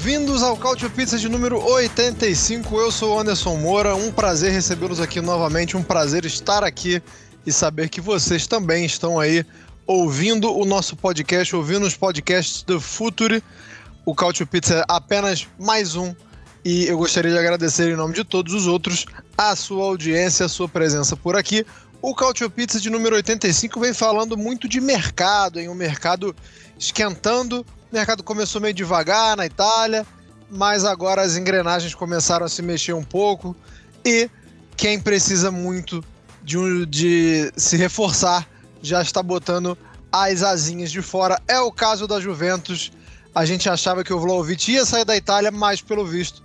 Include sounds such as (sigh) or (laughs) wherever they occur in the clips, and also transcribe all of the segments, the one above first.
Bem-vindos ao Cautio Pizza de número 85. Eu sou o Anderson Moura, um prazer recebê-los aqui novamente, um prazer estar aqui e saber que vocês também estão aí ouvindo o nosso podcast, ouvindo os podcasts do Futuri. O Cautio Pizza é apenas mais um e eu gostaria de agradecer em nome de todos os outros a sua audiência, a sua presença por aqui. O Cautio Pizza de número 85 vem falando muito de mercado, em um mercado esquentando. O mercado começou meio devagar na Itália, mas agora as engrenagens começaram a se mexer um pouco e quem precisa muito de, um, de se reforçar já está botando as asinhas de fora. É o caso da Juventus. A gente achava que o Vlaovic ia sair da Itália, mas pelo visto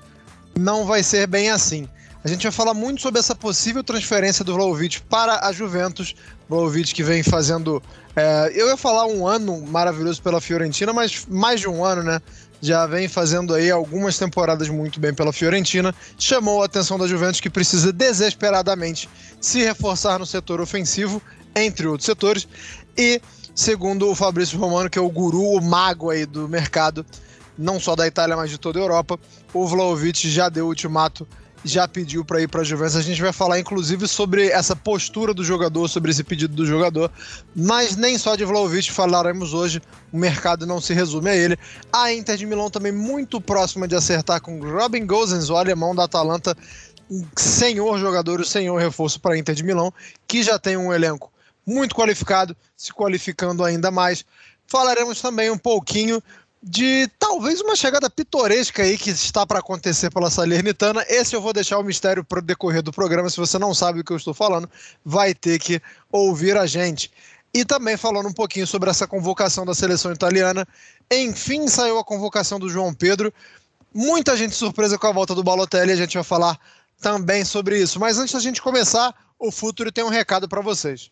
não vai ser bem assim. A gente vai falar muito sobre essa possível transferência do Vlaovic para a Juventus. Vlaovic que vem fazendo. É, eu ia falar um ano maravilhoso pela Fiorentina, mas mais de um ano, né? Já vem fazendo aí algumas temporadas muito bem pela Fiorentina. Chamou a atenção da Juventus que precisa desesperadamente se reforçar no setor ofensivo, entre outros setores. E, segundo o Fabrício Romano, que é o guru, o mago aí do mercado, não só da Itália, mas de toda a Europa, o Vlaovic já deu o ultimato já pediu para ir para a Juventus. A gente vai falar inclusive sobre essa postura do jogador, sobre esse pedido do jogador, mas nem só de Vlaovic falaremos hoje. O mercado não se resume a ele. A Inter de Milão também muito próxima de acertar com Robin Gosens, o alemão da Atalanta, senhor jogador, o senhor reforço para a Inter de Milão, que já tem um elenco muito qualificado, se qualificando ainda mais. Falaremos também um pouquinho de talvez uma chegada pitoresca aí que está para acontecer pela Salernitana. Esse eu vou deixar o mistério para o decorrer do programa. Se você não sabe o que eu estou falando, vai ter que ouvir a gente. E também falando um pouquinho sobre essa convocação da seleção italiana. Enfim, saiu a convocação do João Pedro. Muita gente surpresa com a volta do Balotelli. A gente vai falar também sobre isso. Mas antes da gente começar, o Futuro tem um recado para vocês.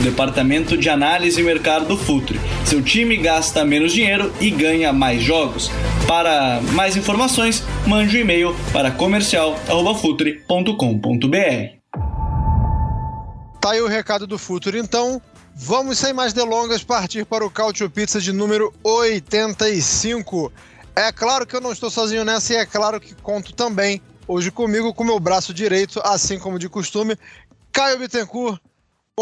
o departamento de análise e mercado do Futuri. Seu time gasta menos dinheiro e ganha mais jogos. Para mais informações, mande um e-mail para comercial@futuri.com.br. Tá aí o recado do Futuri, então. Vamos sem mais delongas partir para o Cautio Pizza de número 85. É claro que eu não estou sozinho nessa e é claro que conto também Hoje comigo, com meu braço direito, assim como de costume, Caio Bittencourt.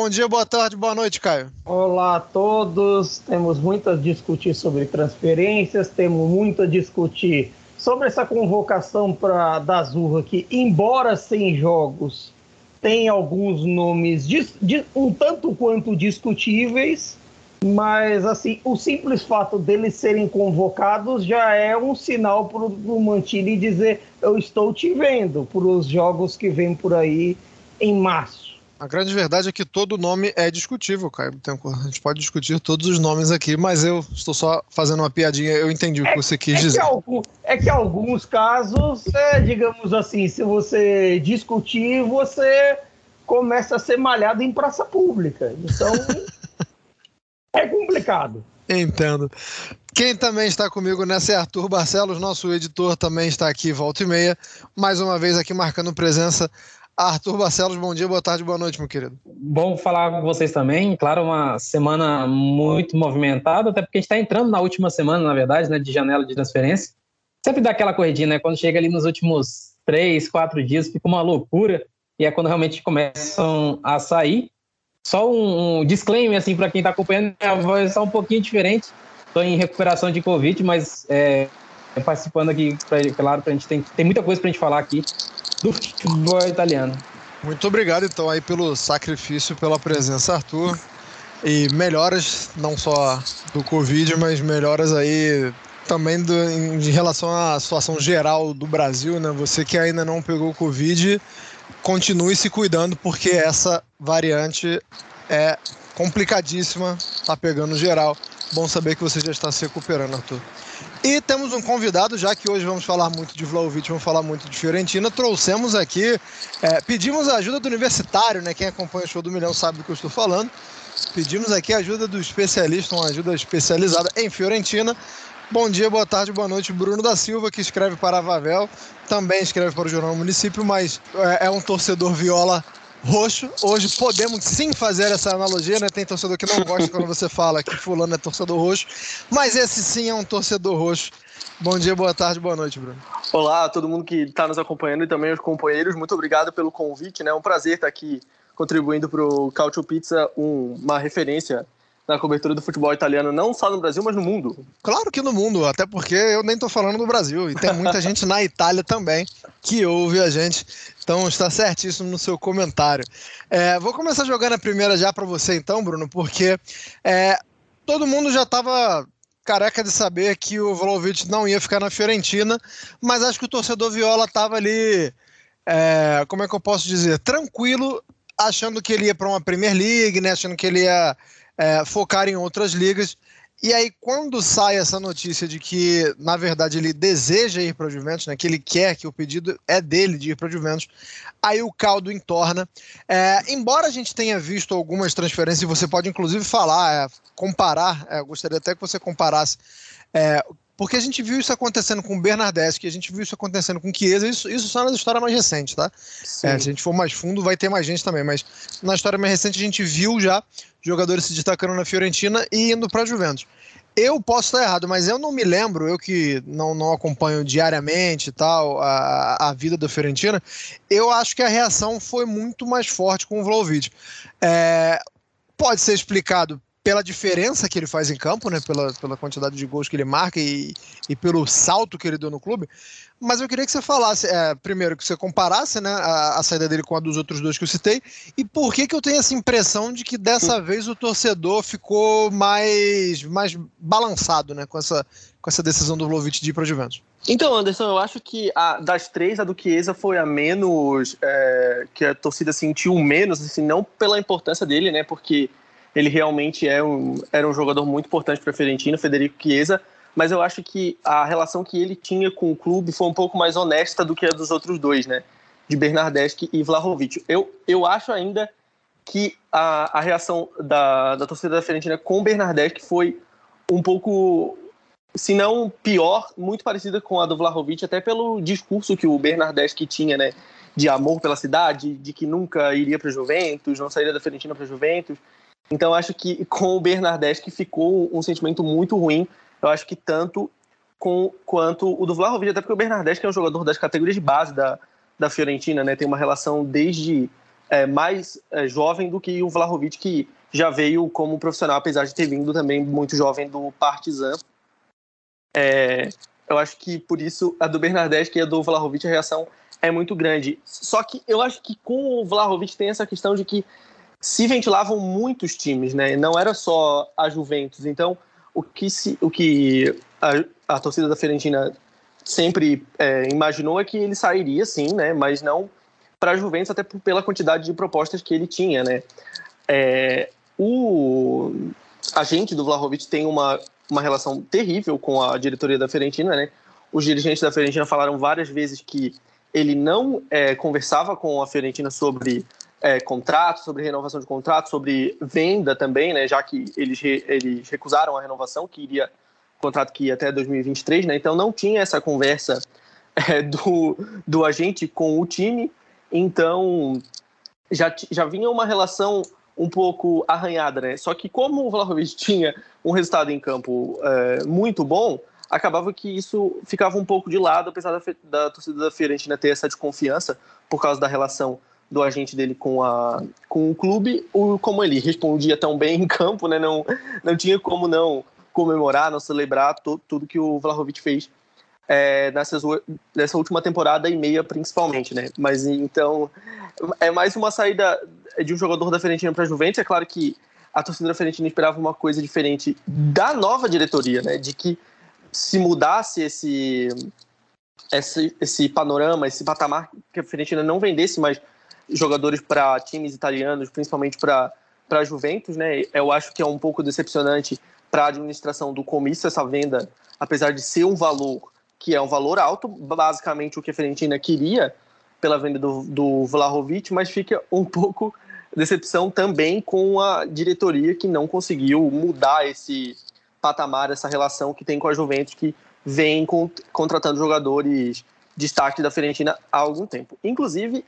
Bom dia, boa tarde, boa noite, Caio. Olá a todos. Temos muito a discutir sobre transferências, temos muito a discutir sobre essa convocação para da Azurra que, embora sem jogos, tem alguns nomes de, de, um tanto quanto discutíveis, mas assim, o simples fato deles serem convocados já é um sinal para o Mantini dizer eu estou te vendo para os jogos que vêm por aí em março. A grande verdade é que todo nome é discutível, Caio. A gente pode discutir todos os nomes aqui, mas eu estou só fazendo uma piadinha. Eu entendi o que é, você quis é dizer. Que algum, é que alguns casos, é, digamos assim, se você discutir, você começa a ser malhado em praça pública. Então. (laughs) é complicado. Entendo. Quem também está comigo nessa é Arthur Barcelos, nosso editor também está aqui, volta e meia. Mais uma vez aqui marcando presença. Arthur Barcelos, bom dia, boa tarde, boa noite, meu querido. Bom falar com vocês também. Claro, uma semana muito movimentada, até porque a gente está entrando na última semana, na verdade, né, de janela de transferência. Sempre dá aquela corridinha, né? Quando chega ali nos últimos três, quatro dias, fica uma loucura. E é quando realmente começam a sair. Só um, disclaimer, assim, para quem está acompanhando, voz está um pouquinho diferente. Estou em recuperação de Covid, mas é, participando aqui, pra, claro, a gente tem, tem muita coisa para a gente falar aqui do futebol italiano. Muito obrigado, então, aí pelo sacrifício, pela presença, Arthur. E melhoras, não só do Covid, mas melhoras aí também do, em, em relação à situação geral do Brasil, né? Você que ainda não pegou Covid, continue se cuidando, porque essa variante é complicadíssima, tá pegando geral. Bom saber que você já está se recuperando, Arthur. E temos um convidado, já que hoje vamos falar muito de Vlaovic, vamos falar muito de Fiorentina, trouxemos aqui, é, pedimos a ajuda do universitário, né? Quem acompanha o show do milhão sabe do que eu estou falando. Pedimos aqui a ajuda do especialista, uma ajuda especializada em Fiorentina. Bom dia, boa tarde, boa noite, Bruno da Silva, que escreve para a Vavel, também escreve para o Jornal Município, mas é, é um torcedor viola roxo. Hoje podemos sim fazer essa analogia, né? Tem torcedor que não gosta quando você fala que fulano é torcedor roxo, mas esse sim é um torcedor roxo. Bom dia, boa tarde, boa noite, Bruno. Olá a todo mundo que está nos acompanhando e também os companheiros. Muito obrigado pelo convite, né? É um prazer estar aqui contribuindo para o Cautio Pizza, um, uma referência na cobertura do futebol italiano, não só no Brasil, mas no mundo. Claro que no mundo, até porque eu nem estou falando do Brasil. E tem muita (laughs) gente na Itália também que ouve a gente. Então está certíssimo no seu comentário. É, vou começar jogando a primeira já para você, então, Bruno, porque é, todo mundo já estava careca de saber que o Vlaovic não ia ficar na Fiorentina, mas acho que o torcedor Viola estava ali, é, como é que eu posso dizer, tranquilo, achando que ele ia para uma Premier League, né, achando que ele ia é, focar em outras ligas. E aí, quando sai essa notícia de que, na verdade, ele deseja ir para o Juventus, né, que ele quer que o pedido é dele de ir para o Juventus, aí o caldo entorna. É, embora a gente tenha visto algumas transferências, e você pode inclusive falar, é, comparar, é, gostaria até que você comparasse é, porque a gente viu isso acontecendo com o Bernardeschi, a gente viu isso acontecendo com o Chiesa, isso, isso só nas histórias mais recentes, tá? É, se a gente for mais fundo, vai ter mais gente também, mas na história mais recente a gente viu já jogadores se destacando na Fiorentina e indo para Juventus. Eu posso estar errado, mas eu não me lembro, eu que não, não acompanho diariamente tal a, a vida da Fiorentina, eu acho que a reação foi muito mais forte com o Vlaovic. É, pode ser explicado pela diferença que ele faz em campo, né? Pela, pela quantidade de gols que ele marca e, e pelo salto que ele deu no clube. Mas eu queria que você falasse, é, primeiro, que você comparasse né, a, a, saída dele com a dos outros dois que eu citei, e por que, que eu tenho essa impressão de que dessa vez o torcedor ficou mais, mais balançado né, com, essa, com essa decisão do Vlaovic de ir para o Juventus? Então, Anderson, eu acho que a, das três, a do Chiesa foi a menos. É, que a torcida sentiu menos, assim, não pela importância dele, né? Porque ele realmente é um, era um jogador muito importante para a Fiorentina, Federico Chiesa, mas eu acho que a relação que ele tinha com o clube foi um pouco mais honesta do que a dos outros dois, né? De Bernardeschi e Vlahovic. Eu, eu acho ainda que a, a reação da, da torcida da Fiorentina com o Bernardeschi foi um pouco, se não pior, muito parecida com a do Vlahovic, até pelo discurso que o Bernardeschi tinha, né? De amor pela cidade, de que nunca iria para Juventus, não sairia da Fiorentina para Juventus. Então acho que com o Bernardeschi ficou um sentimento muito ruim. Eu acho que tanto com, quanto o do Vlahovic, até porque o Bernardeschi é um jogador das categorias de base da, da Fiorentina, né? Tem uma relação desde é, mais é, jovem do que o Vlahovic, que já veio como profissional, apesar de ter vindo também muito jovem do Partizan. É, eu acho que por isso a do Bernardeschi e a do Vlahovic a reação é muito grande. Só que eu acho que com o Vlahovic tem essa questão de que se ventilavam muitos times, né? Não era só a Juventus. Então, o que, se, o que a, a torcida da Fiorentina sempre é, imaginou é que ele sairia, sim, né? Mas não para a Juventus, até pela quantidade de propostas que ele tinha, né? É, o agente do Vlahovic tem uma, uma relação terrível com a diretoria da Fiorentina, né? Os dirigentes da Fiorentina falaram várias vezes que ele não é, conversava com a Fiorentina sobre é, contrato, sobre renovação de contrato, sobre venda também, né, já que eles, re, eles recusaram a renovação, que iria contrato que ia até 2023, né, então não tinha essa conversa (laughs) é, do, do agente com o time, Então, já, já vinha uma relação um pouco arranhada, né? Só que como o Vlahovic (laughs) tinha um resultado em campo é, muito bom, acabava que isso ficava um pouco de lado, apesar da, da torcida da Fiorentina ter essa desconfiança por causa da relação do agente dele com, a, com o clube, o, como ele respondia tão bem em campo, né? Não, não tinha como não comemorar, não celebrar to, tudo que o Vlahovic fez é, nessas, nessa última temporada e meia, principalmente, né? Mas então é mais uma saída de um jogador da Fiorentina para a Juventus. É claro que a torcida da Fiorentina esperava uma coisa diferente da nova diretoria, né? De que se mudasse esse, esse, esse panorama, esse patamar, que a Fiorentina não vendesse mais jogadores para times italianos, principalmente para a Juventus, né? Eu acho que é um pouco decepcionante para a administração do comício essa venda, apesar de ser um valor que é um valor alto, basicamente o que a Fiorentina queria pela venda do, do Vlahovic, mas fica um (laughs) pouco decepção também com a diretoria que não conseguiu mudar esse patamar, essa relação que tem com a Juventus, que vem contratando jogadores destaque da Fiorentina há algum tempo. Inclusive,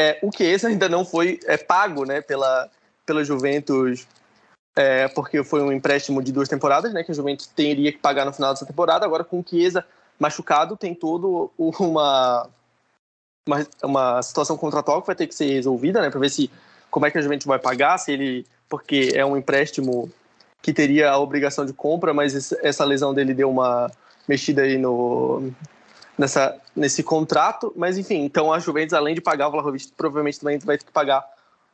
é, o esse ainda não foi é, pago né, pela, pela Juventus é, porque foi um empréstimo de duas temporadas, né, que a Juventus teria que pagar no final dessa temporada. Agora, com o Chiesa machucado, tem todo uma, uma, uma situação contratual que vai ter que ser resolvida, né, para ver se como é que a Juventus vai pagar, se ele porque é um empréstimo que teria a obrigação de compra, mas essa lesão dele deu uma mexida aí no nessa nesse contrato, mas enfim, então a Juventus além de pagar o Vlahovic, provavelmente também vai ter que pagar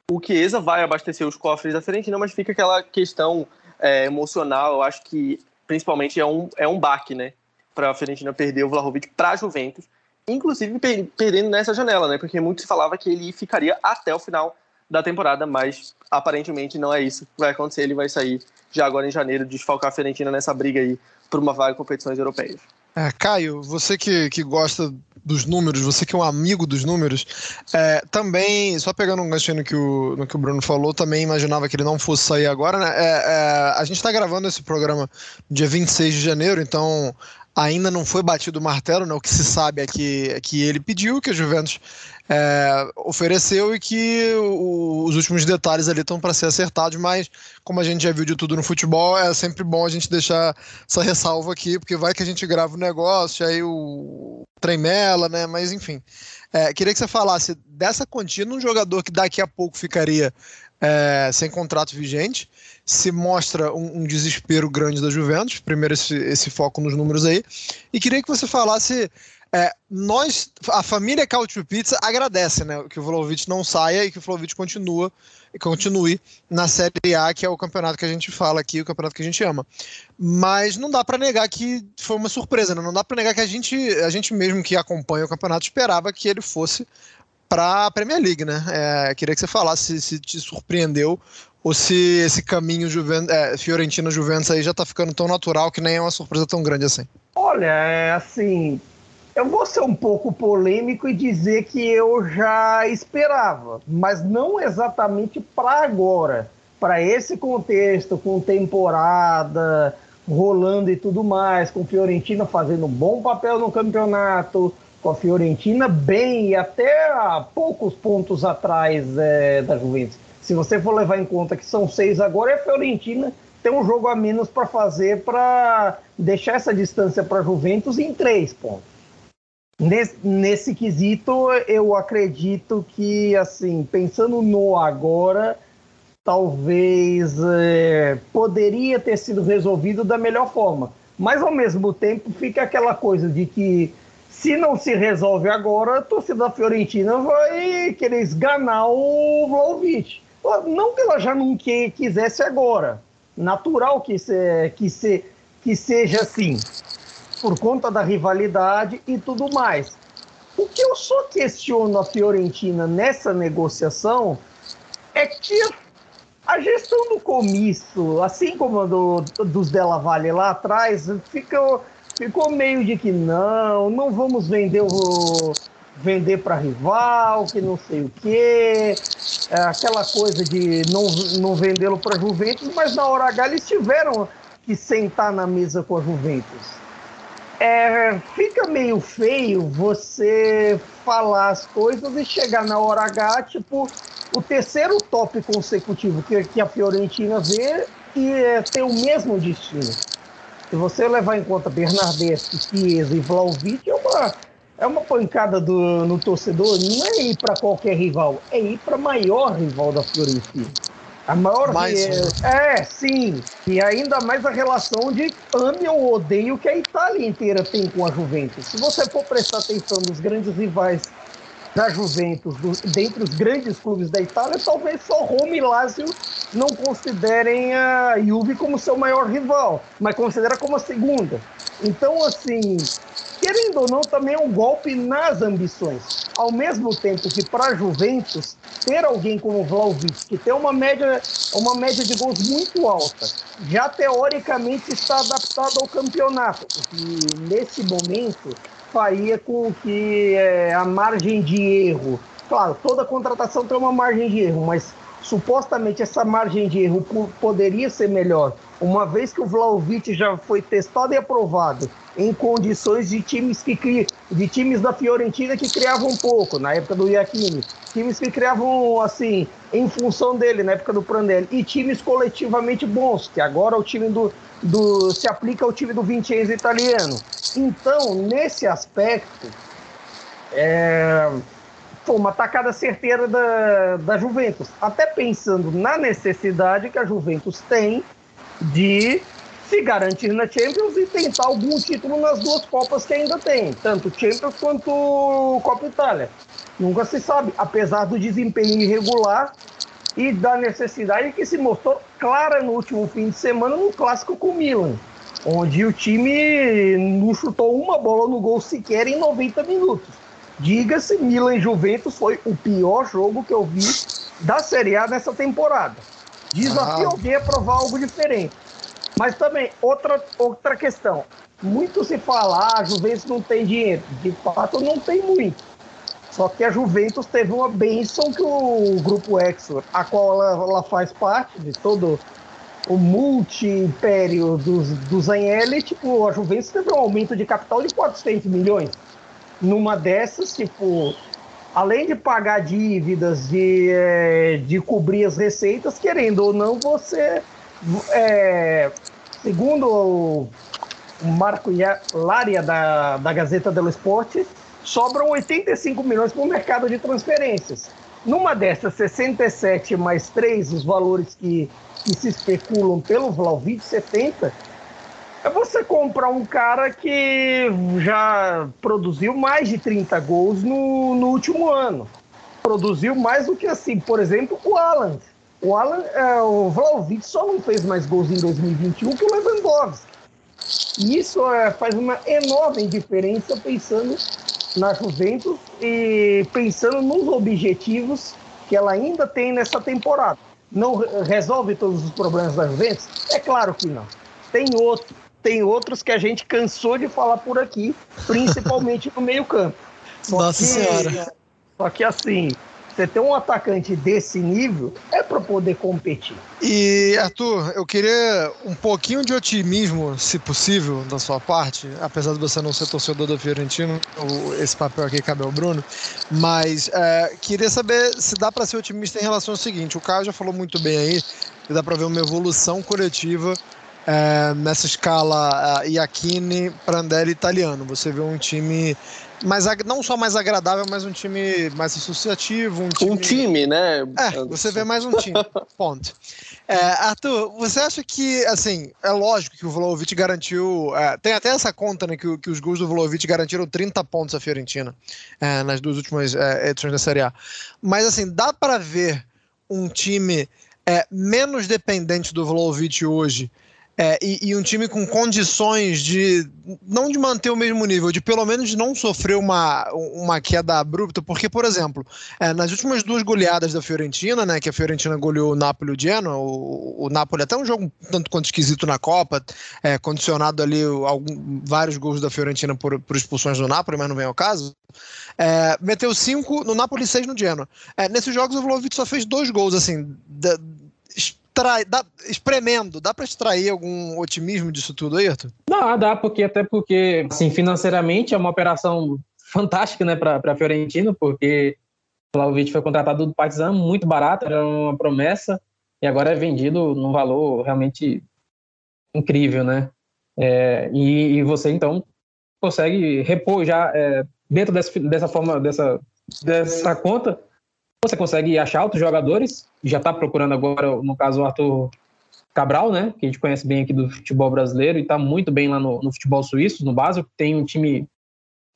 o Chiesa vai abastecer os cofres da Fiorentina, mas fica aquela questão é, emocional. Eu acho que principalmente é um, é um baque, né? Para a Fiorentina perder o Vlahovic para a Juventus, inclusive per perdendo nessa janela, né? Porque muito se falava que ele ficaria até o final da temporada, mas aparentemente não é isso que vai acontecer. Ele vai sair já agora em janeiro, desfalcar a Fiorentina nessa briga aí por uma vaga em competições europeias. É, Caio, você que, que gosta dos números, você que é um amigo dos números, é, também, só pegando um gancho no que, o, no que o Bruno falou, também imaginava que ele não fosse sair agora, né? É, é a gente está gravando esse programa dia 26 de janeiro, então ainda não foi batido o martelo, né? O que se sabe é que, é que ele pediu, que a Juventus é, ofereceu e que o, os últimos detalhes ali estão para ser acertados, mas como a gente já viu de tudo no futebol, é sempre bom a gente deixar essa ressalva aqui, porque vai que a gente grava o negócio, aí o tremela, né? Mas enfim. É, queria que você falasse dessa contínua, um jogador que daqui a pouco ficaria é, sem contrato vigente, se mostra um, um, desespero grande da Juventus, primeiro esse, esse foco nos números aí, e queria que você falasse é, nós, a família Cautio Pizza agradece, né, que o Vlaovic não saia e que o Vlaovic continua, continue na Série A, que é o campeonato que a gente fala aqui, o campeonato que a gente ama. Mas não dá para negar que foi uma surpresa, né? não dá para negar que a gente, a gente mesmo que acompanha o campeonato esperava que ele fosse para a Premier League, né? É, queria que você falasse se, se te surpreendeu ou se esse caminho Juven, é, Fiorentina Juventus aí já está ficando tão natural que nem é uma surpresa tão grande assim. Olha, é assim, eu vou ser um pouco polêmico e dizer que eu já esperava, mas não exatamente para agora, para esse contexto, com temporada rolando e tudo mais, com Fiorentina fazendo um bom papel no campeonato, com a Fiorentina bem e até a poucos pontos atrás é, da Juventus. Se você for levar em conta que são seis agora, é a Fiorentina tem um jogo a menos para fazer para deixar essa distância para a Juventus em três pontos. Nesse, nesse quesito, eu acredito que, assim, pensando no agora, talvez é, poderia ter sido resolvido da melhor forma. Mas, ao mesmo tempo, fica aquela coisa de que, se não se resolve agora, a torcida da Fiorentina vai querer esganar o Vlaovic. Não que ela já não que, quisesse agora. Natural que, se, que, se, que seja assim por conta da rivalidade e tudo mais. O que eu só questiono a Fiorentina nessa negociação é que a gestão do comício, assim como a do, dos Della Valle lá atrás, ficou, ficou meio de que não, não vamos vender o vender para rival, que não sei o quê, é aquela coisa de não, não vendê-lo para Juventus, mas na hora H eles tiveram que sentar na mesa com a Juventus. é, fica meio feio você falar as coisas e chegar na hora H, tipo, o terceiro top consecutivo que, que a Fiorentina vê e é, tem o mesmo destino. Se você levar em conta Bernardeschi, Chiesa e Vlaovic, é uma, é uma pancada do, no torcedor. Não é ir para qualquer rival, é ir para maior rival da Fiorentina. A maior mais é, é, sim. E ainda mais a relação de ame ou odeio que a Itália inteira tem com a Juventus. Se você for prestar atenção nos grandes rivais da Juventus, do, dentre os grandes clubes da Itália, talvez só Roma e Lazio não considerem a Juve como seu maior rival, mas considera como a segunda. Então, assim, querendo ou não, também é um golpe nas ambições. Ao mesmo tempo que para a Juventus, ter alguém como Vlaovic, que tem uma média, uma média de gols muito alta, já teoricamente está adaptado ao campeonato, e nesse momento faria com que é, a margem de erro, claro, toda contratação tem uma margem de erro, mas supostamente essa margem de erro poderia ser melhor, uma vez que o Vlaovic já foi testado e aprovado em condições de times que cri... de times da Fiorentina que criavam um pouco na época do Iachini, times que criavam assim em função dele na época do Prandelli e times coletivamente bons, que agora o time do, do se aplica ao time do Vincenzo italiano. Então, nesse aspecto, é, foi uma tacada certeira da, da Juventus, até pensando na necessidade que a Juventus tem de se garantir na Champions e tentar algum título nas duas Copas que ainda tem, tanto Champions quanto Copa Itália. Nunca se sabe, apesar do desempenho irregular e da necessidade que se mostrou clara no último fim de semana no clássico com o Milan, onde o time não chutou uma bola no gol sequer em 90 minutos. Diga-se, Milan e Juventus foi o pior jogo que eu vi da Série A nessa temporada. Desafio ah. alguém a provar algo diferente. Mas também, outra, outra questão. Muito se fala, ah, a Juventus não tem dinheiro. De fato, não tem muito. Só que a Juventus teve uma bênção que o grupo Exor, a qual ela, ela faz parte de todo o multi-império dos, dos Agnelli, tipo, a Juventus teve um aumento de capital de 400 milhões. Numa dessas, tipo, além de pagar dívidas, de, é, de cobrir as receitas, querendo ou não, você é, segundo o Marco Lária da, da Gazeta dello Sport, sobram 85 milhões para o mercado de transferências. Numa dessas 67 mais 3, os valores que, que se especulam pelo Vlaovic, 70, é você comprar um cara que já produziu mais de 30 gols no, no último ano. Produziu mais do que assim, por exemplo, o Alan. O Alan, é, o Vlaovic só não fez mais gols em 2021 que o Lewandowski. E isso é, faz uma enorme diferença pensando na Juventus e pensando nos objetivos que ela ainda tem nessa temporada. Não resolve todos os problemas da Juventus? É claro que não. Tem outro, tem outros que a gente cansou de falar por aqui, principalmente no meio-campo. (laughs) Nossa que, Senhora. Só que assim, você ter um atacante desse nível é para poder competir. E, Arthur, eu queria um pouquinho de otimismo, se possível, da sua parte, apesar de você não ser torcedor da Fiorentina, esse papel aqui cabe ao Bruno, mas é, queria saber se dá para ser otimista em relação ao seguinte: o Caio já falou muito bem aí, que dá para ver uma evolução coletiva é, nessa escala uh, Iachini, Prandelli italiano. Você vê um time mais não só mais agradável, mas um time mais associativo. Um time, um time né? É, você vê mais um time. (laughs) Ponto. É, Arthur, você acha que, assim, é lógico que o Vlaovic garantiu. É, tem até essa conta, né, que, que, os gols do Vlaovic garantiram 30 pontos à Fiorentina é, nas duas últimas é, edições da Série A. Mas, assim, dá para ver um time é, menos dependente do Vlaovic hoje é, e, e, um time com condições de não de manter o mesmo nível, de pelo menos não sofrer uma, uma queda abrupta, porque, por exemplo, é, nas últimas duas goleadas da Fiorentina, né, que a Fiorentina goleou o Napoli e o Genoa, o, o Napoli até um jogo tanto quanto esquisito na Copa, é, condicionado ali algum, vários gols da Fiorentina por, por expulsões do Napoli, mas não vem ao caso, é, meteu cinco no Napoli e seis no Genoa. É, nesses jogos o Vlaovic só fez dois gols, assim, extrai, dá, espremendo, dá para extrair algum otimismo disso tudo? Não, Dá, dá, porque até porque, assim, financeiramente é uma operação fantástica, né, para a Fiorentina, porque o Vlahovic foi contratado do Partizan muito barato, era uma promessa, e agora é vendido num valor realmente incrível, né? É, e, e, você então consegue repor já é, dentro dessa, dessa forma, dessa, dessa conta, você consegue achar outros jogadores, já está procurando agora, no caso, o Arthur Cabral, né, que a gente conhece bem aqui do futebol brasileiro e está muito bem lá no, no, futebol suíço, no básico. Tem um time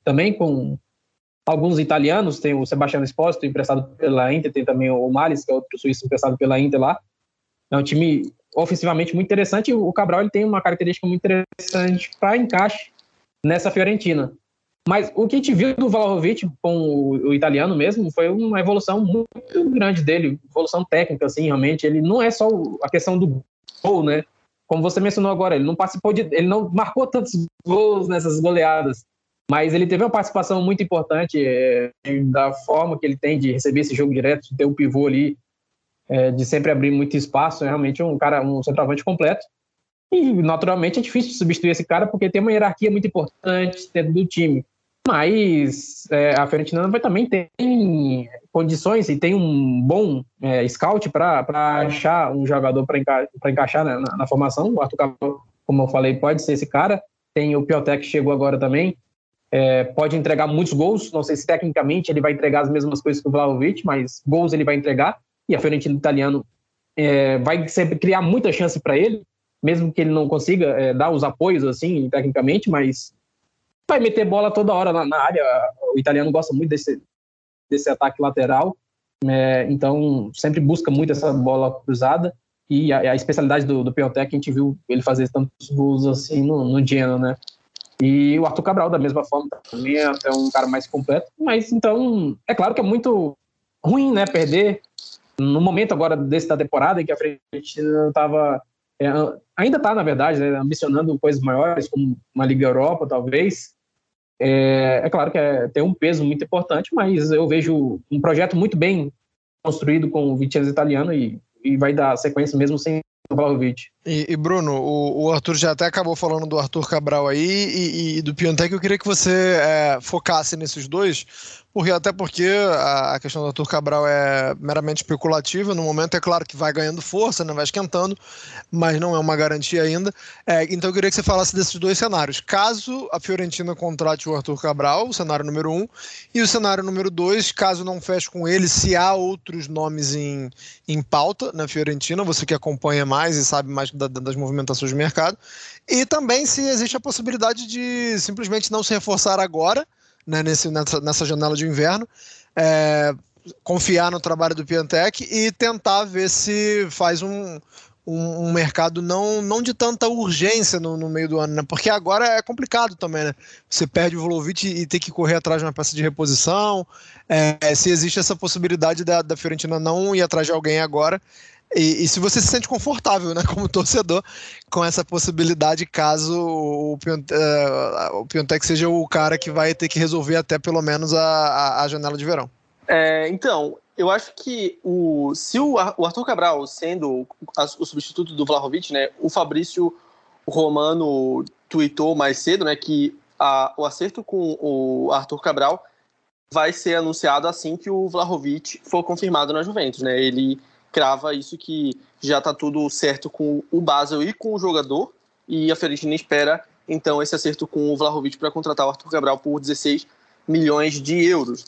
também com alguns italianos, tem o Sebastiano Esposito, emprestado pela Inter, tem também o Malis, que é outro suíço emprestado pela Inter lá. É um time ofensivamente muito interessante. O Cabral ele tem uma característica muito interessante para encaixe nessa Fiorentina. Mas o que a gente viu do Vlahovic com o, o, italiano mesmo foi uma evolução muito grande dele, evolução técnica, assim, realmente. Ele não é só a questão do gol, né? Como você mencionou agora, ele não participou de, ele não marcou tantos gols nessas goleadas, mas ele teve uma participação muito importante é, da forma que ele tem de receber esse jogo direto, de ter o pivô ali é, de sempre abrir muito espaço, é realmente um cara, um centroavante completo. E, naturalmente, é difícil substituir esse cara porque tem uma hierarquia muito importante dentro do time. Mas é, a Fiorentina também tem condições e tem um bom é, scout para achar um jogador para enca encaixar na, na, na, formação. O Arthur Cabral, como eu falei, pode ser esse cara. Tem o Piotek que chegou agora também. É, pode entregar muitos gols. Não sei se tecnicamente ele vai entregar as mesmas coisas que o Vlahovic, mas gols ele vai entregar e a Fiorentina italiano é, vai sempre criar muita chance para ele, mesmo que ele não consiga é, dar os apoios assim tecnicamente, mas vai meter bola toda hora na, na área. O italiano gosta muito desse, desse ataque lateral, é, então sempre busca muito essa bola cruzada. E a, a especialidade do, do Piontek, a gente viu ele fazer tantos gols assim no, no Genoa, né? E o Arthur Cabral, da mesma forma, também é, é um cara mais completo. Mas então, é claro que é muito ruim, né? Perder no momento agora desse da temporada em que a Fiorentina estava é, ainda está na verdade né, ambicionando coisas maiores como uma Liga Europa talvez é, é claro que é, tem um peso muito importante mas eu vejo um projeto muito bem construído com o Vicenzo italiano e, e vai dar sequência mesmo sem Vlahovic. E, e, Bruno, o, o, Arthur já até acabou falando do Arthur Cabral aí e, e do Piontek. Eu queria que você é, focasse nesses dois, porque até porque a, questão do Arthur Cabral é meramente especulativa. No momento é claro que vai ganhando força, né, vai esquentando, mas não é uma garantia ainda. É, então eu queria que você falasse desses dois cenários. Caso a Fiorentina contrate o Arthur Cabral, o cenário número um, e o cenário número dois, caso não feche com ele, se há outros nomes em, em pauta na Fiorentina, você que acompanha mais e sabe mais da, das movimentações de mercado. E também se existe a possibilidade de simplesmente não se reforçar agora né, nesse, nessa, nessa janela de inverno. É, confiar no trabalho do Piantec e tentar ver se faz um, um, um, mercado não, não de tanta urgência no, no, meio do ano, né? Porque agora é complicado também, né? Você perde o Volovic e, tem que correr atrás de uma peça de reposição. É, se existe essa possibilidade da, da Fiorentina não ir atrás de alguém agora, e, e, se você se sente confortável, né, (laughs) como torcedor, com essa possibilidade, caso o, uh, o Piontek seja o cara que vai ter que resolver até pelo menos a, a, a janela de verão. É, então, eu acho que o, se o, o Arthur Cabral sendo a, o substituto do Vlahovic, né, o Fabrício Romano tweetou mais cedo, né, que o acerto com o Arthur Cabral vai ser anunciado assim que o Vlahovic for confirmado na Juventus, né? Ele crava isso que já está tudo certo com o Basel e com o jogador, e a Fiorentina espera então esse acerto com o Vlahovic para contratar o Arthur Cabral por 16 milhões de euros.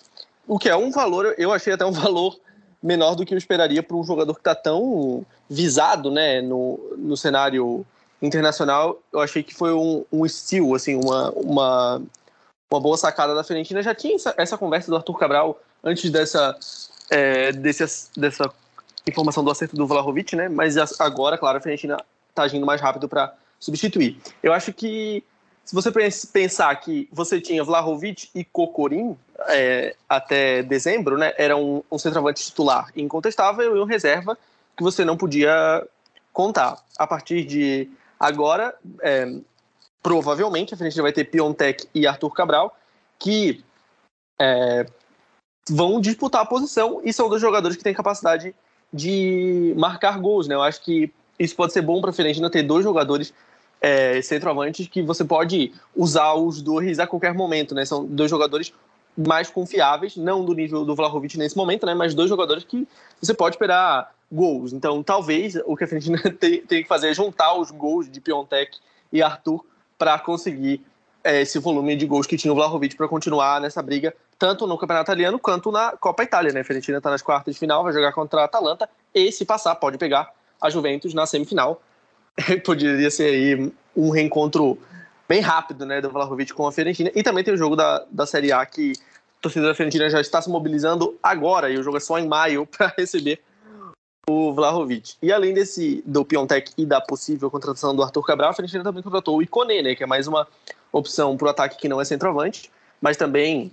O que é um valor, eu achei até um (laughs) valor menor do que eu esperaria para um jogador que está tão visado né, no, no cenário internacional. Eu achei que foi um, um estilo, assim, uma, uma, uma boa sacada da Fiorentina. Já tinha essa, essa conversa do Arthur Cabral antes dessa, é, desse, dessa informação do acerto do Vlahovic, né? Mas agora, claro, a Fiorentina está agindo mais rápido para substituir. Eu acho que se você pensar que você tinha Vlahovic e Kokorin é, até dezembro, né? Era um, um centroavante titular incontestável e um reserva que você não podia contar. A partir de agora, é, provavelmente a Fiorentina vai ter Piontek e Arthur Cabral, que é, vão disputar a posição e são dois jogadores que têm capacidade de marcar gols, né? Eu acho que isso pode ser bom para a Fiorentina ter dois jogadores é, centroavantes que você pode usar os dois a qualquer momento, né? São dois jogadores mais confiáveis, não do nível do Vlahovic nesse momento, né? Mas dois jogadores que você pode esperar gols. Então, talvez o que a Fiorentina (laughs) tenha que fazer é juntar os gols de Piontek e Arthur para conseguir é, esse volume de gols que tinha o Vlahovic para continuar nessa briga, tanto no Campeonato Italiano quanto na Copa Itália. Né? A Fiorentina está nas quartas de final, vai jogar contra a Atalanta e, se passar, pode pegar a Juventus na semifinal. (laughs) Poderia ser aí um reencontro bem rápido né, do Vlahovic com a Fiorentina. E também tem o jogo da, da Série A que a torcida da Fiorentina já está se mobilizando agora, e o jogo é só em maio (laughs) para receber o Vlahovic. E além desse do Piontek e da possível contratação do Arthur Cabral, a Fiorentina também contratou o Icone, né, que é mais uma opção para o ataque que não é centroavante, mas também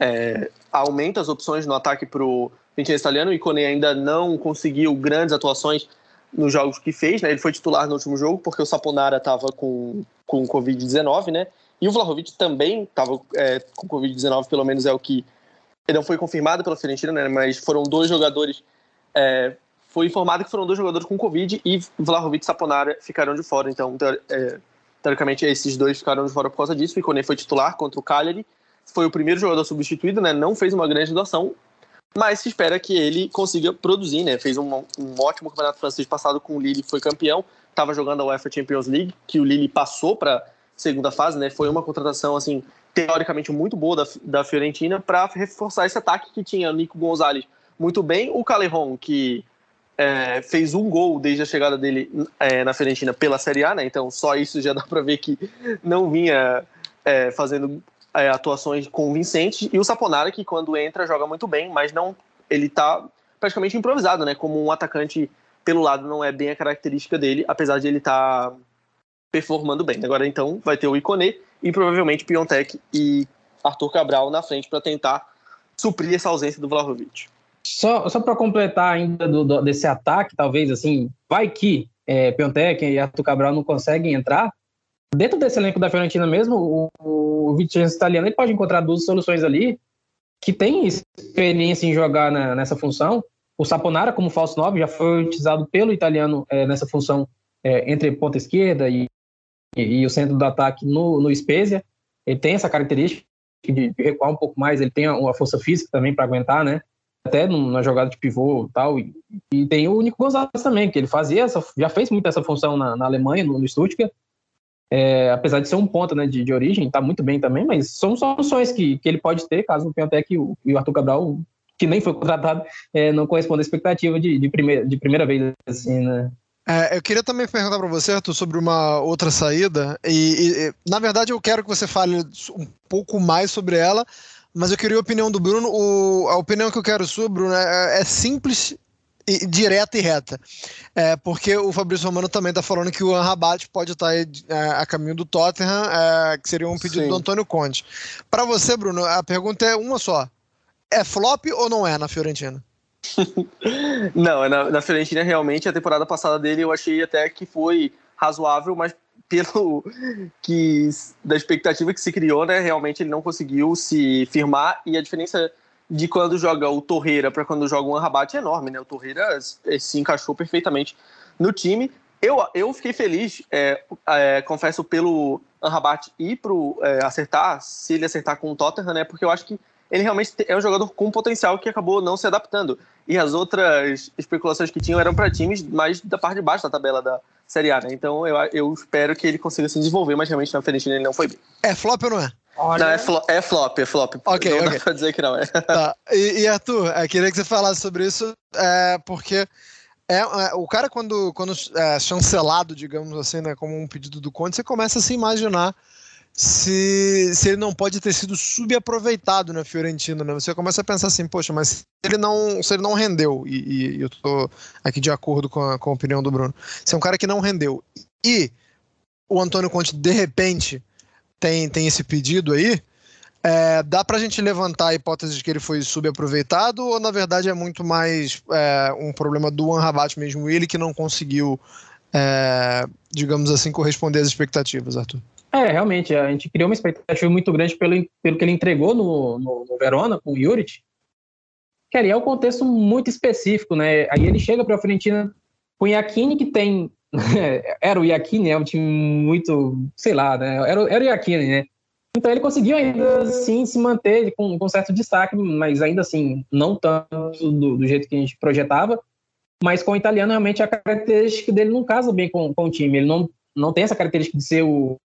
é, aumenta as opções no ataque para o Fiorentina italiano. O Icone ainda não conseguiu grandes atuações nos jogos que fez, né? Ele foi titular no último jogo porque o Saponara estava com, com Covid-19, né? E o Vlahovic também estava é, com Covid-19, pelo menos é o que ele não foi confirmado pela Fiorentina, né? Mas foram dois jogadores é, foi informado que foram dois jogadores com Covid e Vlahovic e Saponara ficaram de fora. Então, é, teoricamente, esses dois ficaram de fora por causa disso. O Icone foi titular contra o Cagliari. Foi o primeiro jogador substituído, né? Não fez uma grande doação, mas se espera que ele consiga produzir, né? Fez um, um ótimo campeonato francês passado com o Lille, foi campeão. Estava jogando a UEFA Champions League, que o Lille passou para segunda fase, né? Foi uma contratação assim teoricamente muito boa da, da Fiorentina para reforçar esse ataque que tinha Nico Gonzalez muito bem, o Caleron que é, fez um gol desde a chegada dele é, na Fiorentina pela Série A, né? Então só isso já dá para ver que não vinha é, fazendo é, atuações convincentes. E o Saponara que quando entra joga muito bem, mas não ele está praticamente improvisado, né? Como um atacante pelo lado não é bem a característica dele, apesar de ele estar tá performando bem. Agora então vai ter o Icone e provavelmente Piontek e Arthur Cabral na frente para tentar suprir essa ausência do Vlahovic. Só, só para completar ainda do, do, desse ataque, talvez assim, vai que é, Piontek e Arthur Cabral não conseguem entrar. Dentro desse elenco da Fiorentina mesmo, o, o italiano ele pode encontrar duas soluções ali que tem experiência em jogar na, nessa função. O Saponara, como falso 9, já foi utilizado pelo italiano é, nessa função é, entre ponta esquerda e, e, e, o centro do ataque no, no Spezia. Ele tem essa característica de, de recuar um pouco mais, ele tem uma força física também para aguentar, né? até na jogada de pivô tal. E, e, tem o Nico Gonzalez também, que ele fazia essa, já fez muito essa função na, na Alemanha, no, no Stuttgart. É, apesar de ser um ponta né, de, de origem, está muito bem também, mas são soluções que, que ele pode ter caso o Piontek e o, e o Arthur Cabral, que nem foi contratado, é, não corresponda à expectativa de, de, primeira, de primeira vez. Assim, né? É, eu queria também perguntar para você, Arthur, sobre uma outra saída, e, e, na verdade eu quero que você fale um pouco mais sobre ela, mas eu queria a opinião do Bruno. O, a opinião que eu quero sua, Bruno, é, é simples e, direta e reta. É, porque o Fabrício Romano também está falando que o Anrabat pode estar tá é, a caminho do Tottenham, é, que seria um pedido Sim. do Antônio Conte. Para você, Bruno, a pergunta é uma só. É flop ou não é na Fiorentina? (laughs) não, na, na Fiorentina realmente a temporada passada dele eu achei até que foi razoável, mas pelo (laughs) que da expectativa que se criou, né, realmente ele não conseguiu se firmar e a diferença de quando joga o Torreira para quando joga o Anrabat é enorme, né? O Torreira eh, se encaixou perfeitamente no time. Eu, eu fiquei feliz, é, é, confesso, pelo Anrabat ir pro é, acertar, se ele acertar com o Tottenham, né? Porque eu acho que ele realmente é um jogador com potencial que acabou não se adaptando. E as outras especulações que tinham eram para times mais da parte de baixo da tabela da Série A, né? Então eu, eu espero que ele consiga se desenvolver, mas realmente na Fiorentina ele não foi bem. É flop ou não é? Olha... Não, é, flo é flop, é flop. Ok, não okay. dá pra dizer que não é. Tá. E, e Arthur, eu queria que você falasse sobre isso, é, porque é, é, o cara, quando, quando é chancelado, digamos assim, né, como um pedido do Conte, você começa a se imaginar se, se ele não pode ter sido subaproveitado na Fiorentina, né? Você começa a pensar assim, poxa, mas se ele não, se ele não rendeu, e, e eu tô aqui de acordo com a, com a opinião do Bruno, se é um cara que não rendeu, e o Antônio Conte, de repente, tem, tem esse pedido aí, é, dá pra gente levantar a hipótese de que ele foi subaproveitado, ou na verdade é muito mais é, um problema do Anrabat mesmo, ele que não conseguiu, é, digamos assim, corresponder às expectativas, Arthur? É, realmente, a gente criou uma expectativa muito grande pelo, pelo que ele entregou no, no, no Verona, com o Juric, que ali é um contexto muito específico, né? Aí ele chega para a Fiorentina com o que tem (laughs) era o Iacchini, é um time muito, sei lá, né? Era, era o Iacchini, né? Então ele conseguiu ainda assim se manter com, com certo destaque, mas ainda assim, não tanto do, do, jeito que a gente projetava. Mas com o italiano, realmente a característica dele não casa bem com, com o time. Ele não, não tem essa característica de ser o,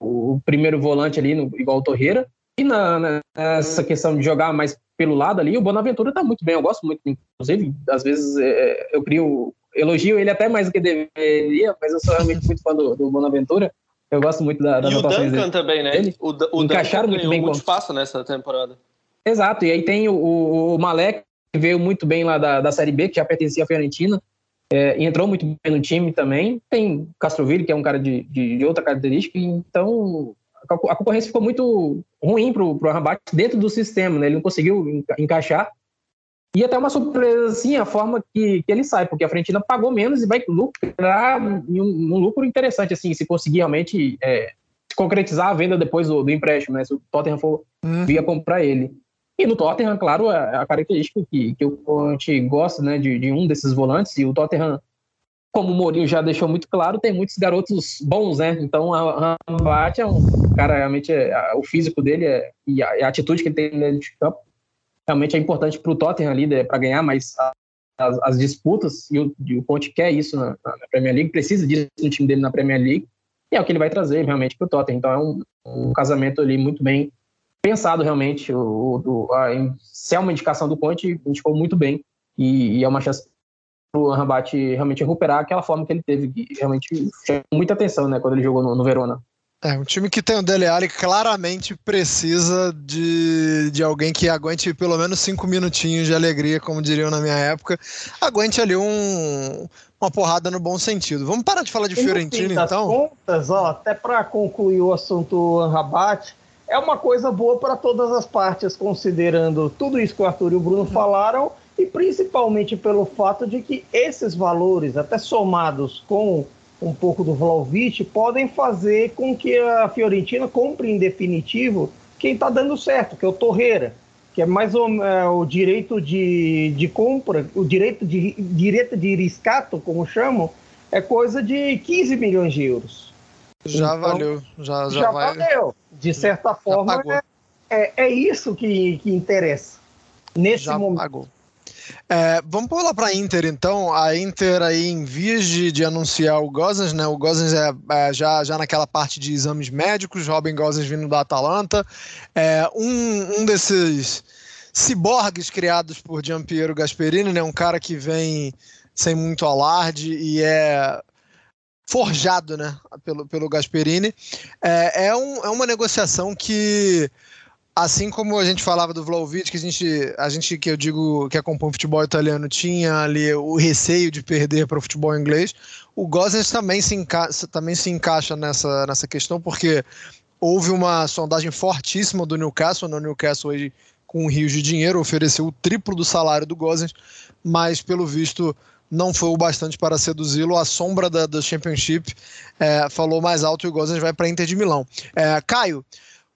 o primeiro volante ali, no, igual o Torreira. E na, nessa questão de jogar mais pelo lado ali, o Bonaventura tá muito bem. Eu gosto muito, inclusive, às vezes é, eu crio, elogio ele até mais do que deveria, mas eu sou realmente muito fã do, do Bonaventura. Eu gosto muito da, das e o Duncan dele. também, né? Ele, o, o Encaixaram Duncan muito bem muito espaço nessa temporada. Exato, e aí tem o, o, o Malek, que veio muito bem lá da, da Série B, que já pertencia à Fiorentina, é, entrou muito bem no time também. Tem Castroville, que é um cara de, de, de outra característica, então a concorrência ficou muito ruim para o Rabat dentro do sistema, né? Ele não conseguiu encaixar. E até uma surpresa, assim, a forma que, que ele sai, porque a Fiorentina pagou menos e vai lucrar um, um lucro interessante, assim, se conseguir realmente é, concretizar a venda depois do, do empréstimo, né? Se o Tottenham for hum. via comprar ele. E no Tottenham, claro, a, a característica que, que a gente gosta, né, de, de um desses volantes, e o Tottenham como o Mourinho já deixou muito claro, tem muitos garotos bons, né? Então, a Rambat é um cara, realmente, é, o físico dele é, e, a, a, atitude que ele tem dentro de campo realmente é importante para o Tottenham ali, né, para ganhar mais as, as, disputas, e o, e o Conte quer isso na, na, Premier League, precisa disso no time dele na Premier League, e é o que ele vai trazer realmente para o Tottenham. Então, é um, um, casamento ali muito bem pensado, realmente. O, o, a, se é uma indicação do Conte, indicou muito bem, e, e é uma chance o Rabat realmente recuperar aquela forma que ele teve, que realmente chamou muita atenção, né, quando ele jogou no, no Verona. É, um time que tem o Dele Alli claramente precisa de, de alguém que aguente pelo menos cinco minutinhos de alegria, como diriam na minha época. Aguente ali um, uma porrada no bom sentido. Vamos parar de falar de e Fiorentina, então? contas, ó, até para concluir o assunto Rabat, é uma coisa boa para todas as partes, considerando tudo isso que o Arthur e o Bruno falaram e principalmente pelo fato de que esses valores, até somados com um pouco do Vlaovic, podem fazer com que a Fiorentina compre em definitivo quem está dando certo, que é o Torreira, que é mais ou, é, o direito de, de compra, o direito de, direito de riscato, como chamam, é coisa de 15 milhões de euros. Já então, valeu, já, já, já vai... valeu. De certa forma, é, é, é, isso que, que interessa nesse já momento. Pagou. É, vamos pular para a Inter, então. A Inter aí em vias de, de anunciar o Gozens, né? O Gozens é, é, já, já naquela parte de exames médicos, Robin Gozens vindo da Atalanta. É, um, um desses ciborgues criados por Giampiero Gasperini, né? Um cara que vem sem muito alarde e é forjado, né? Pelo, pelo Gasperini. É, é, um, é uma negociação que assim como a gente falava do Vlaovic, que a gente, a gente que eu digo que acompanha o futebol italiano tinha ali o receio de perder para o futebol inglês, o Gozens também se, enca também se encaixa nessa, nessa questão, porque houve uma sondagem fortíssima do Newcastle, no Newcastle aí, com rios de dinheiro, ofereceu o triplo do salário do Gozens, mas pelo visto não foi o bastante para seduzi-lo. A sombra da, da Championship é, falou mais alto e o Gozens vai para Inter de Milão. É, Caio,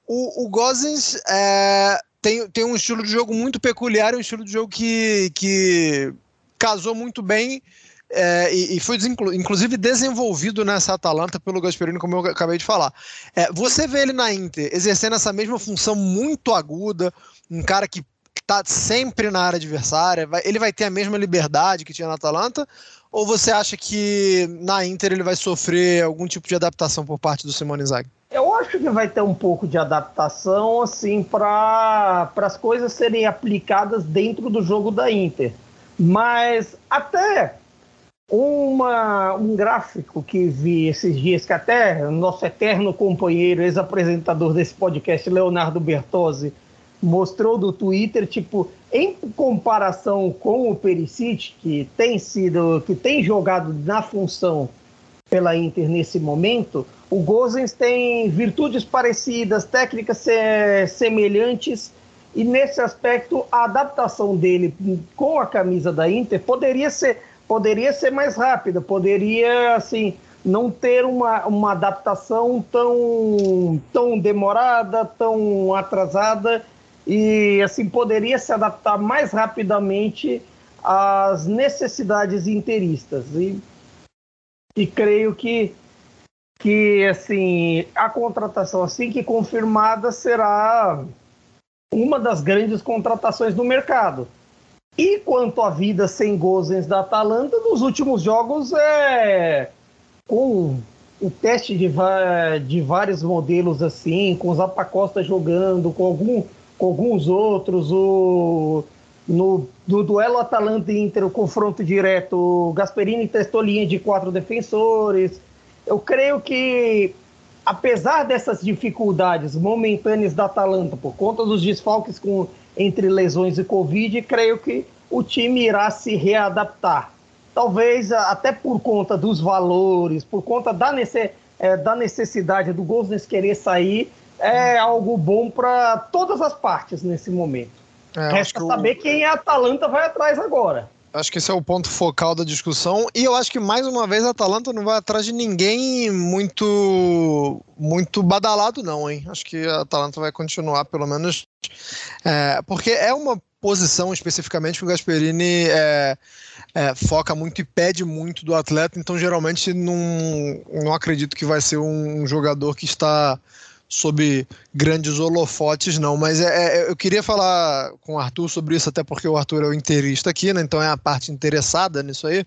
o, o Gozens é, tem, tem um estilo de jogo muito peculiar, um estilo de jogo que, que casou muito bem é, e, e, foi inclusive desenvolvido nessa Atalanta pelo Gasperini, como eu acabei de falar. É, você vê ele na Inter exercendo essa mesma função muito aguda, um cara que está sempre na área adversária, vai, ele vai ter a mesma liberdade que tinha na Atalanta? Ou você acha que na Inter ele vai sofrer algum tipo de adaptação por parte do Simone Inzaghi? Eu acho que vai ter um pouco de adaptação, assim, para as coisas serem aplicadas dentro do jogo da Inter. Mas até uma, um gráfico que vi esses dias, que até nosso eterno companheiro, ex-apresentador desse podcast, Leonardo Bertozzi, mostrou do Twitter, tipo, em comparação com o Perisic, que tem sido, que tem jogado na função pela Inter nesse momento, o Gozens tem virtudes parecidas, técnicas semelhantes, e nesse aspecto a adaptação dele com a camisa da Inter poderia ser, poderia ser mais rápida, poderia assim não ter uma, uma adaptação tão, tão demorada, tão atrasada e assim poderia se adaptar mais rapidamente às necessidades interistas. E E creio que que assim a contratação assim que confirmada será uma das grandes contratações do mercado. E quanto à vida sem Gozens da Atalanta, nos últimos jogos é com o teste de, de vários modelos assim, com o Zapacosta jogando, com, algum, com alguns outros, o, no, duelo Atalanta Inter, o confronto direto, o Gasperini testou linha de quatro defensores. Eu creio que, apesar dessas dificuldades momentâneas da Atalanta, por conta dos desfalques com entre lesões e Covid, creio que o time irá se readaptar. Talvez até por conta dos valores, por conta da, é, da necessidade do Goldsmith querer sair, é algo bom para todas as partes nesse momento. É, Resta saber o... quem a Atalanta vai atrás agora. Acho que esse é o ponto focal da discussão. E eu acho que, mais uma vez, a Atalanta não vai atrás de ninguém muito muito badalado, não, hein? Acho que a Atalanta vai continuar, pelo menos. É, porque é uma posição especificamente que o Gasperini é, é, foca muito e pede muito do atleta, então geralmente não, não acredito que vai ser um jogador que está sob grandes holofotes, não. Mas é, é, eu queria falar com o Arthur sobre isso, até porque o Arthur é o interista aqui, né? Então é a parte interessada nisso aí.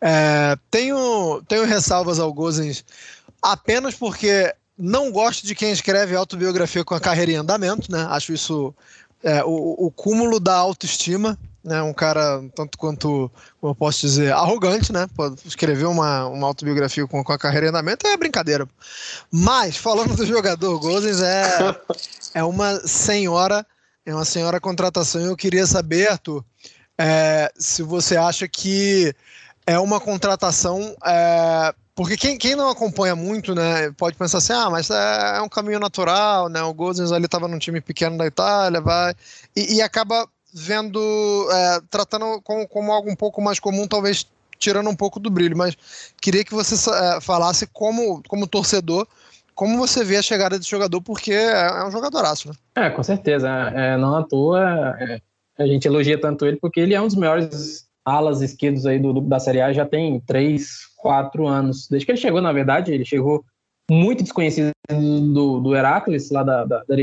É, tenho, tenho ressalvas ao Gozens apenas porque não gosto de quem escreve autobiografia com a carreira em andamento, né? Acho isso é, o, o cúmulo da autoestima né, um cara tanto quanto, como eu posso dizer, arrogante, né? Escrever uma, uma autobiografia com, com a carreira em andamento é brincadeira. Mas, falando do jogador, Gozens é, é uma senhora, é uma senhora contratação. Eu queria saber, Arthur, é, se você acha que é uma contratação. É, porque quem, quem não acompanha muito, né, pode pensar assim, ah, mas é, é um caminho natural, né? O Gozens ali estava num time pequeno da Itália, vai. E, e acaba vendo, é, tratando como, como algo um pouco mais comum, talvez tirando um pouco do brilho, mas queria que você é, falasse como, como torcedor, como você vê a chegada desse jogador, porque é, é um jogadoraço, né? É, com certeza. É, não à toa é, a gente elogia tanto ele, porque ele é um dos melhores alas esquerdos aí do, do, da Série A, já tem três, quatro anos. Desde que ele chegou, na verdade, ele chegou muito desconhecido do, do Heracles, lá da, da, da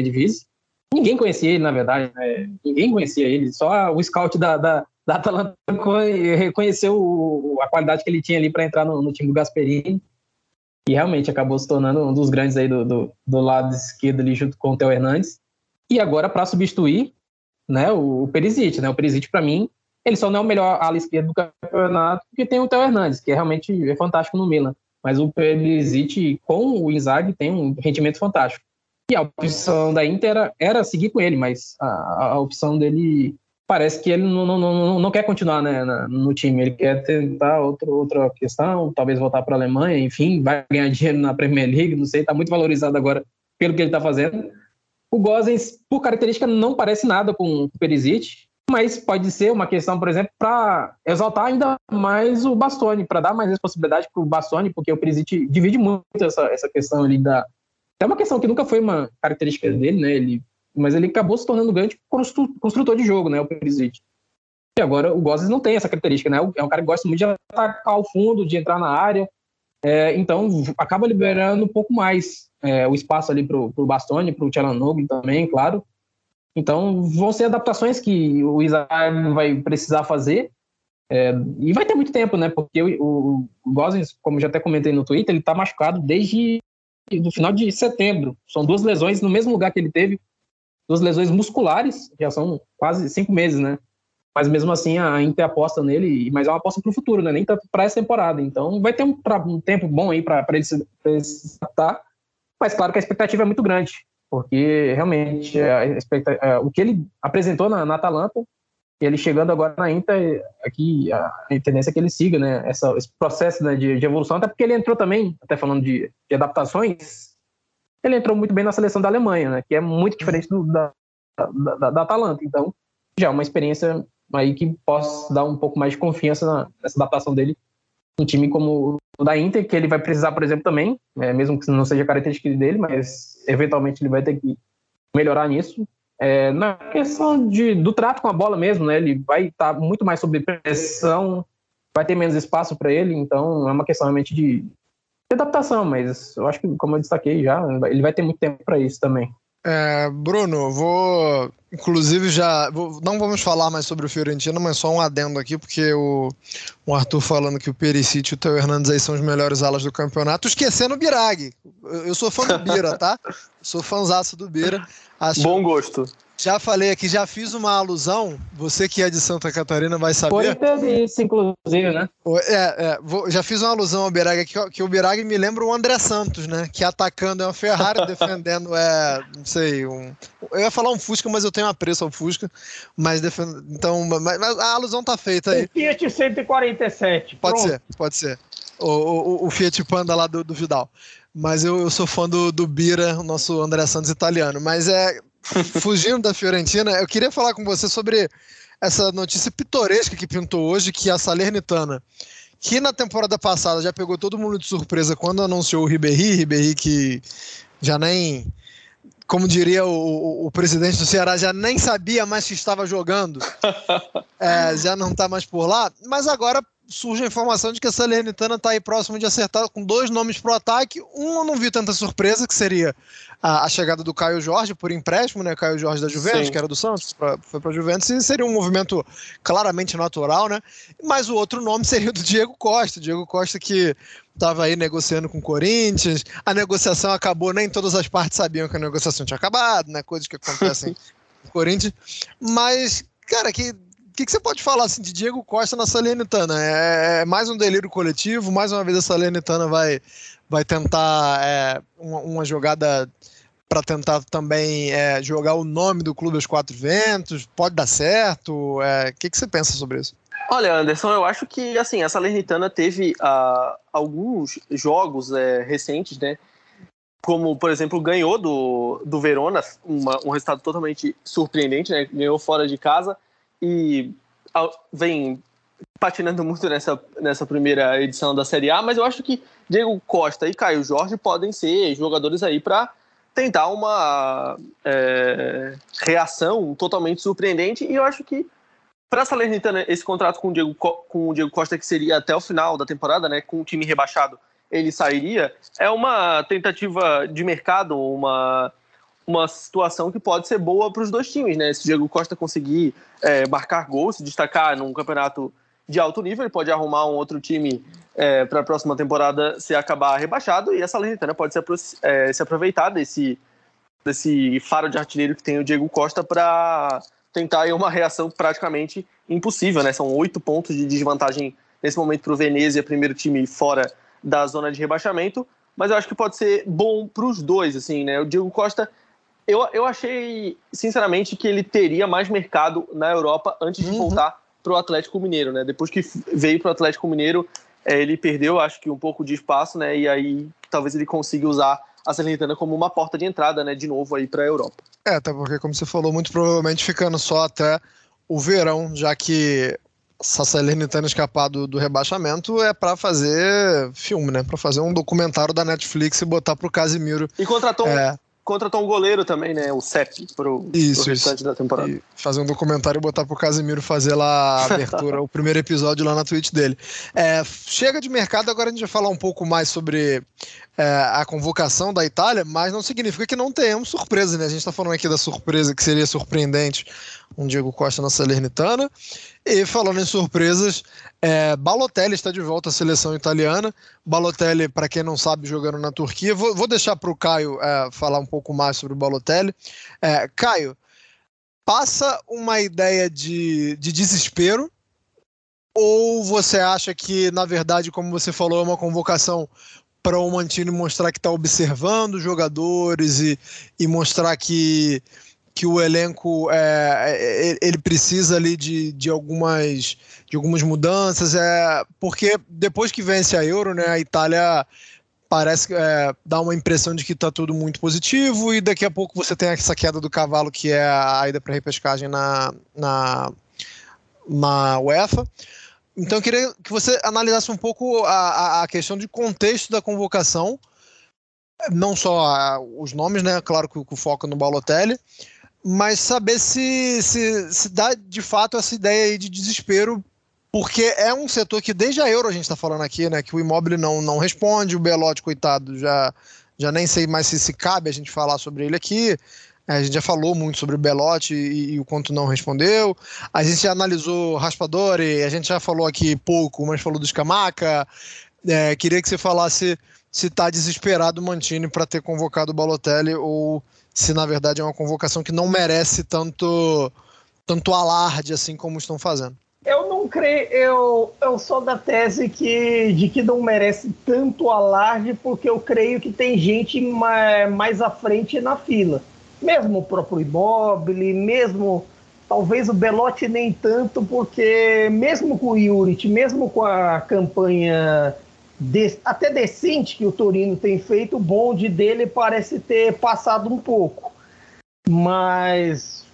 Ninguém conhecia ele, na verdade, né? ninguém conhecia ele, só o scout da, da, da Atalanta reconheceu a qualidade que ele tinha ali para entrar no, no, time do Gasperini e realmente acabou se tornando um dos grandes aí do, do, do lado esquerdo ali junto com o Theo Hernandes. E agora para substituir né, o, o Perisic, né? O Perisic para mim, ele só não é o melhor ala esquerdo do campeonato porque tem o Theo Hernandes, que é realmente é fantástico no Milan. Mas o Perisic com o Inzaghi tem um rendimento fantástico. E a opção da Inter era, era seguir com ele, mas a, a, opção dele parece que ele não, não, não, não quer continuar né, no time. Ele quer tentar outro, outra questão, talvez voltar para a Alemanha, enfim, vai ganhar dinheiro na Premier League, não sei, está muito valorizado agora pelo que ele está fazendo. O Gozens, por característica, não parece nada com o Perisic, mas pode ser uma questão, por exemplo, para exaltar ainda mais o Bastoni, para dar mais responsabilidade para o Bastoni, porque o Perisic divide muito essa, essa questão ali da, é uma questão que nunca foi uma característica dele, né? Ele, mas ele acabou se tornando um grande construtor de jogo, né? O Perisic. E agora o Gozes não tem essa característica, né? É um cara que gosta muito de atacar o fundo, de entrar na área. É, então acaba liberando um pouco mais é, o espaço ali para o Bastoni, para o Tchalanoglu também, claro. Então vão ser adaptações que o Isaac vai precisar fazer. É, e vai ter muito tempo, né? Porque o, o, o Gozens, como já até comentei no Twitter, ele está machucado desde no final de setembro. São duas lesões no mesmo lugar que ele teve, duas lesões musculares, já são quase cinco meses, né? Mas mesmo assim a Inter aposta nele, mas é uma aposta para o futuro, né? Nem tanto para essa temporada. Então vai ter um, um tempo bom aí para ele, se, adaptar. Mas claro que a expectativa é muito grande, porque realmente a é, o que ele apresentou na, na Atalanta ele chegando agora na Inter, aqui a, tendência é que ele siga né, essa, esse processo né, de, de, evolução, até porque ele entrou também, até falando de, de, adaptações, ele entrou muito bem na seleção da Alemanha, né, que é muito diferente do, da, da, da, da Atalanta. Então, já é uma experiência aí que possa dar um pouco mais de confiança na, nessa adaptação dele um time como o da Inter, que ele vai precisar, por exemplo, também, é, mesmo que não seja característica dele, mas eventualmente ele vai ter que melhorar nisso. É, na questão de, do trato com a bola mesmo, né? Ele vai estar tá muito mais sob pressão. vai ter menos espaço para ele, então é uma questão realmente de, adaptação, mas eu acho que, como eu destaquei já, ele vai ter muito tempo para isso também. É, Bruno, vou. Inclusive, já. Vou, não vamos falar mais sobre o Fiorentino, mas só um adendo aqui, porque o, o Arthur falando que o Perisic e o Teo Hernandes aí são os melhores alas do campeonato, esquecendo o Birag. Eu, eu sou fã do Bira, tá? Sou fãzaço do Bira. Acho, Bom gosto. Já falei aqui, já fiz uma alusão. Você que é de Santa Catarina vai saber. Foi isso, inclusive, né? É, é vou, já fiz uma alusão ao Birag que, que o Birag me lembra o André Santos, né? Que atacando é uma Ferrari, (laughs) defendendo é, não sei, um. Eu ia falar um Fusca, mas eu tenho apreço ao Fusca. Mas então, mas, mas a alusão tá feita aí. O Fiat 147. Pode Pronto. ser, pode ser. O, o, o Fiat Panda lá do, do Vidal. Mas eu, eu, sou fã do, do Bira, o nosso André Santos italiano. Mas é (laughs) fugindo da Fiorentina, eu queria falar com você sobre essa notícia pitoresca que pintou hoje, que a Salernitana, que na temporada passada já pegou todo mundo de surpresa quando anunciou o Ribéry, Ribéry que já nem, como diria o, o, presidente do Ceará, já nem sabia mais que estava jogando, (laughs) é, já não está mais por lá, mas agora surge a informação de que a Salernitana está aí próximo de acertar com dois nomes para o ataque. Um eu não vi tanta surpresa, que seria a, a, chegada do Caio Jorge por empréstimo, né? Caio Jorge da Juventus, Sim. que era do Santos, pra, foi para a Juventus, e seria um movimento claramente natural, né? Mas o outro nome seria o do Diego Costa. Diego Costa que estava aí negociando com o Corinthians. A negociação acabou, nem todas as partes sabiam que a negociação tinha acabado, né? Coisas que acontecem (laughs) no Corinthians. Mas, cara, que que, que, você pode falar assim, de Diego Costa na Salernitana? É, é, mais um delírio coletivo, mais uma vez a Salernitana vai, vai tentar é, uma, uma, jogada para tentar também é, jogar o nome do clube aos quatro ventos? Pode dar certo? É, o que, que você pensa sobre isso? Olha, Anderson, eu acho que assim a Salernitana teve uh, alguns jogos é, recentes, né? Como, por exemplo, ganhou do, do Verona, uma, um resultado totalmente surpreendente, né? Ganhou fora de casa e vem patinando muito nessa, nessa primeira edição da Série A, mas eu acho que Diego Costa e Caio Jorge podem ser jogadores aí para tentar uma é, reação totalmente surpreendente. E eu acho que para a Salernitana esse contrato com o, Diego, com o Diego Costa que seria até o final da temporada, né, com o time rebaixado, ele sairia, é uma tentativa de mercado, uma uma situação que pode ser boa para os dois times, né? Se o Diego Costa conseguir é, marcar gols, se destacar num campeonato de alto nível, ele pode arrumar um outro time é, para a próxima temporada se acabar rebaixado e essa Salernitana pode se, é, se aproveitar desse, desse faro de artilheiro que tem o Diego Costa para tentar aí, uma reação praticamente impossível, né? São oito pontos de desvantagem nesse momento para o Venezia, primeiro time fora da zona de rebaixamento, mas eu acho que pode ser bom para os dois, assim, né? O Diego Costa eu, eu achei, sinceramente, que ele teria mais mercado na Europa antes de uhum. voltar para o Atlético Mineiro, né? Depois que veio para o Atlético Mineiro, é, ele perdeu, acho que, um pouco de espaço, né? E aí talvez ele consiga usar a Salernitana como uma porta de entrada, né? De novo aí para a Europa. É, até porque, como você falou, muito provavelmente ficando só até o verão, já que se a Salernitana escapar do, do rebaixamento é para fazer filme, né? Para fazer um documentário da Netflix e botar pro Casimiro. E contratou é, contratou um goleiro também, né? O CEP, pro, isso, pro restante isso. da temporada. E fazer um documentário e botar pro Casimiro fazer lá a (laughs) abertura, o primeiro episódio lá na Twitch dele. É, chega de mercado, agora a gente vai falar um pouco mais sobre é, a convocação da Itália, mas não significa que não tenhamos surpresa, né? A gente está falando aqui da surpresa que seria surpreendente um Diego Costa na Salernitana. E falando em surpresas, é, Balotelli está de volta à seleção italiana. Balotelli, para quem não sabe, jogando na Turquia. Vou, vou deixar para o Caio é, falar um pouco mais sobre o Balotelli. É, Caio, passa uma ideia de, de desespero ou você acha que, na verdade, como você falou, é uma convocação para o Mantini mostrar que está observando os jogadores e, e mostrar que, que o elenco é, é, é, ele precisa ali de, de, algumas, de algumas mudanças, é, porque depois que vence a Euro, né, a Itália parece é, dar uma impressão de que está tudo muito positivo e daqui a pouco você tem essa queda do cavalo que é a ida para repescagem na, na, na UEFA. Então eu queria que você analisasse um pouco a, a questão de contexto da convocação, não só os nomes, né? Claro que, que o foco é no Balotelli, mas saber se, se, se dá de fato essa ideia aí de desespero porque é um setor que desde a Euro a gente está falando aqui, né? Que o imóvel não, não responde, o Belote, coitado, já, já nem sei mais se, se cabe a gente falar sobre ele aqui. A gente já falou muito sobre o Belote e, e, o quanto não respondeu. A gente já analisou Raspadori, a gente já falou aqui pouco, mas falou do Scamaca. É, queria que você falasse se está desesperado o Mantini para ter convocado o Balotelli ou se na verdade é uma convocação que não merece tanto, tanto alarde assim como estão fazendo. Eu não creio, eu, eu sou da tese que, de que não merece tanto alarde, porque eu creio que tem gente mais, mais à frente na fila. Mesmo o próprio Immobile, mesmo talvez o Belotti nem tanto, porque mesmo com o Juric, mesmo com a campanha de, até decente que o Torino tem feito, o bonde dele parece ter passado um pouco. Mas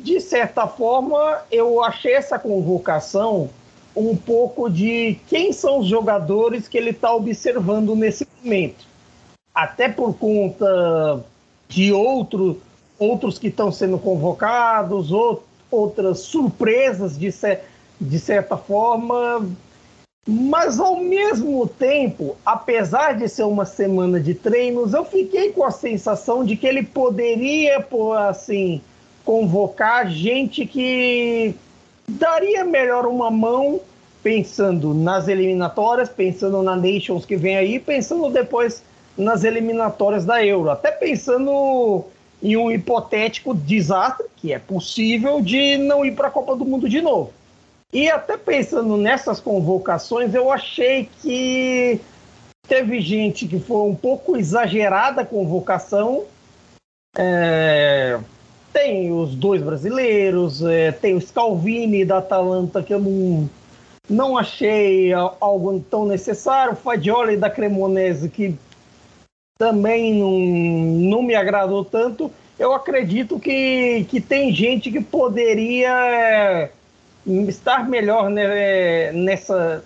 de certa forma, eu achei essa convocação um pouco de quem são os jogadores que ele está observando nesse momento. Até por conta de outro, outros que estão sendo convocados, ou, outras surpresas de, de certa forma. Mas ao mesmo tempo, apesar de ser uma semana de treinos, eu fiquei com a sensação de que ele poderia, por assim, convocar gente que daria melhor uma mão pensando nas eliminatórias, pensando na Nations que vem aí, pensando depois nas eliminatórias da Euro, até pensando em um hipotético desastre, que é possível, de não ir para a Copa do Mundo de novo. E até pensando nessas convocações, eu achei que teve gente que foi um pouco exagerada a convocação. É, tem os dois brasileiros, é, tem o Scalvini da Atalanta, que eu não, não achei algo tão necessário, o Fagioli da Cremonese, que também não, não me agradou tanto. Eu acredito que, que tem gente que poderia estar melhor né, nessa,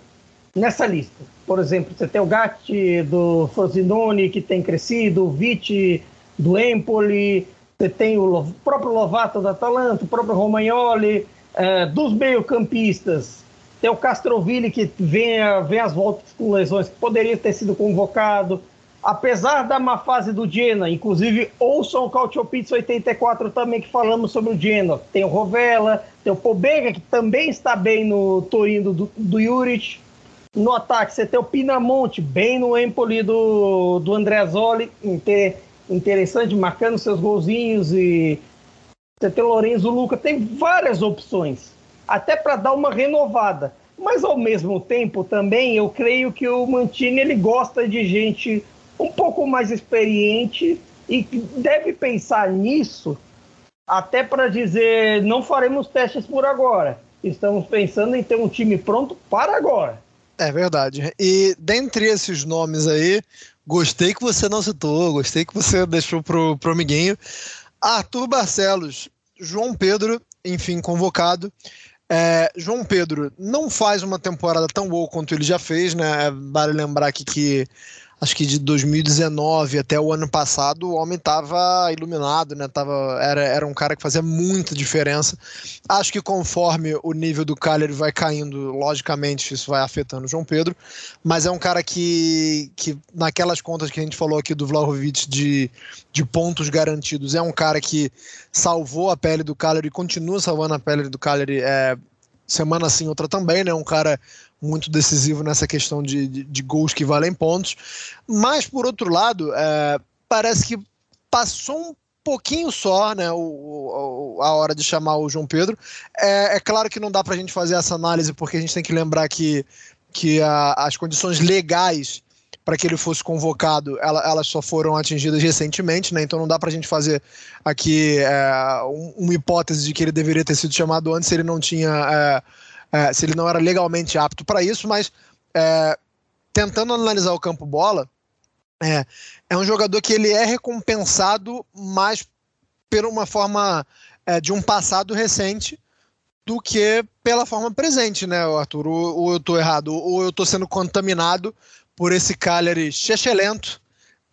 nessa lista. Por exemplo, você tem o Gatti do Frosinone, que tem crescido, o Vitti do Empoli, você tem o próprio Lovato da Atalanta, o próprio Romagnoli, é, dos meio-campistas. Tem o Castroville que vem, vem às voltas com lesões, que poderia ter sido convocado. Apesar da má fase do Genoa, inclusive ouçam o Cautio Pizza 84 também, que falamos sobre o Genoa. Tem o Rovella, tem o Pobega, que também está bem no Torino do, do Juric. No ataque, você tem o Pinamonte, bem no Empoli do, do Andreazzoli, interessante, marcando seus golzinhos e você tem Lorenzo Luca, tem várias opções, até para dar uma renovada. Mas ao mesmo tempo também eu creio que o Mantini ele gosta de gente um pouco mais experiente e deve pensar nisso até para dizer não faremos testes por agora. Estamos pensando em ter um time pronto para agora. É verdade. E dentre esses nomes aí, Gostei que você não citou, gostei que você deixou pro, pro amiguinho. Arthur Barcelos, João Pedro, enfim, convocado. É, João Pedro não faz uma temporada tão boa quanto ele já fez, né? Vale lembrar aqui que acho que de 2019 até o ano passado, o homem estava iluminado, né? Tava, era, era um cara que fazia muita diferença. Acho que conforme o nível do Cagliari vai caindo, logicamente isso vai afetando o João Pedro, mas é um cara que, que naquelas contas que a gente falou aqui do Vlahovic de, de pontos garantidos, é um cara que salvou a pele do Cagliari e continua salvando a pele do Cagliari é, semana sim, outra também, né? Um cara muito decisivo nessa questão de, de, de gols que valem pontos. Mas, por outro lado, é, parece que passou um pouquinho só, né, o, o, a hora de chamar o João Pedro. É, é claro que não dá para a gente fazer essa análise, porque a gente tem que lembrar que, que a, as condições legais para que ele fosse convocado, ela, elas só foram atingidas recentemente, né? Então não dá para a gente fazer aqui é, uma hipótese de que ele deveria ter sido chamado antes se ele não tinha é, é, se ele não era legalmente apto para isso, mas é, tentando analisar o campo bola, é, é um jogador que ele é recompensado mais por uma forma é, de um passado recente do que pela forma presente, né, Arthur? Ou, ou eu estou errado, ou eu estou sendo contaminado por esse Cagliari chechelento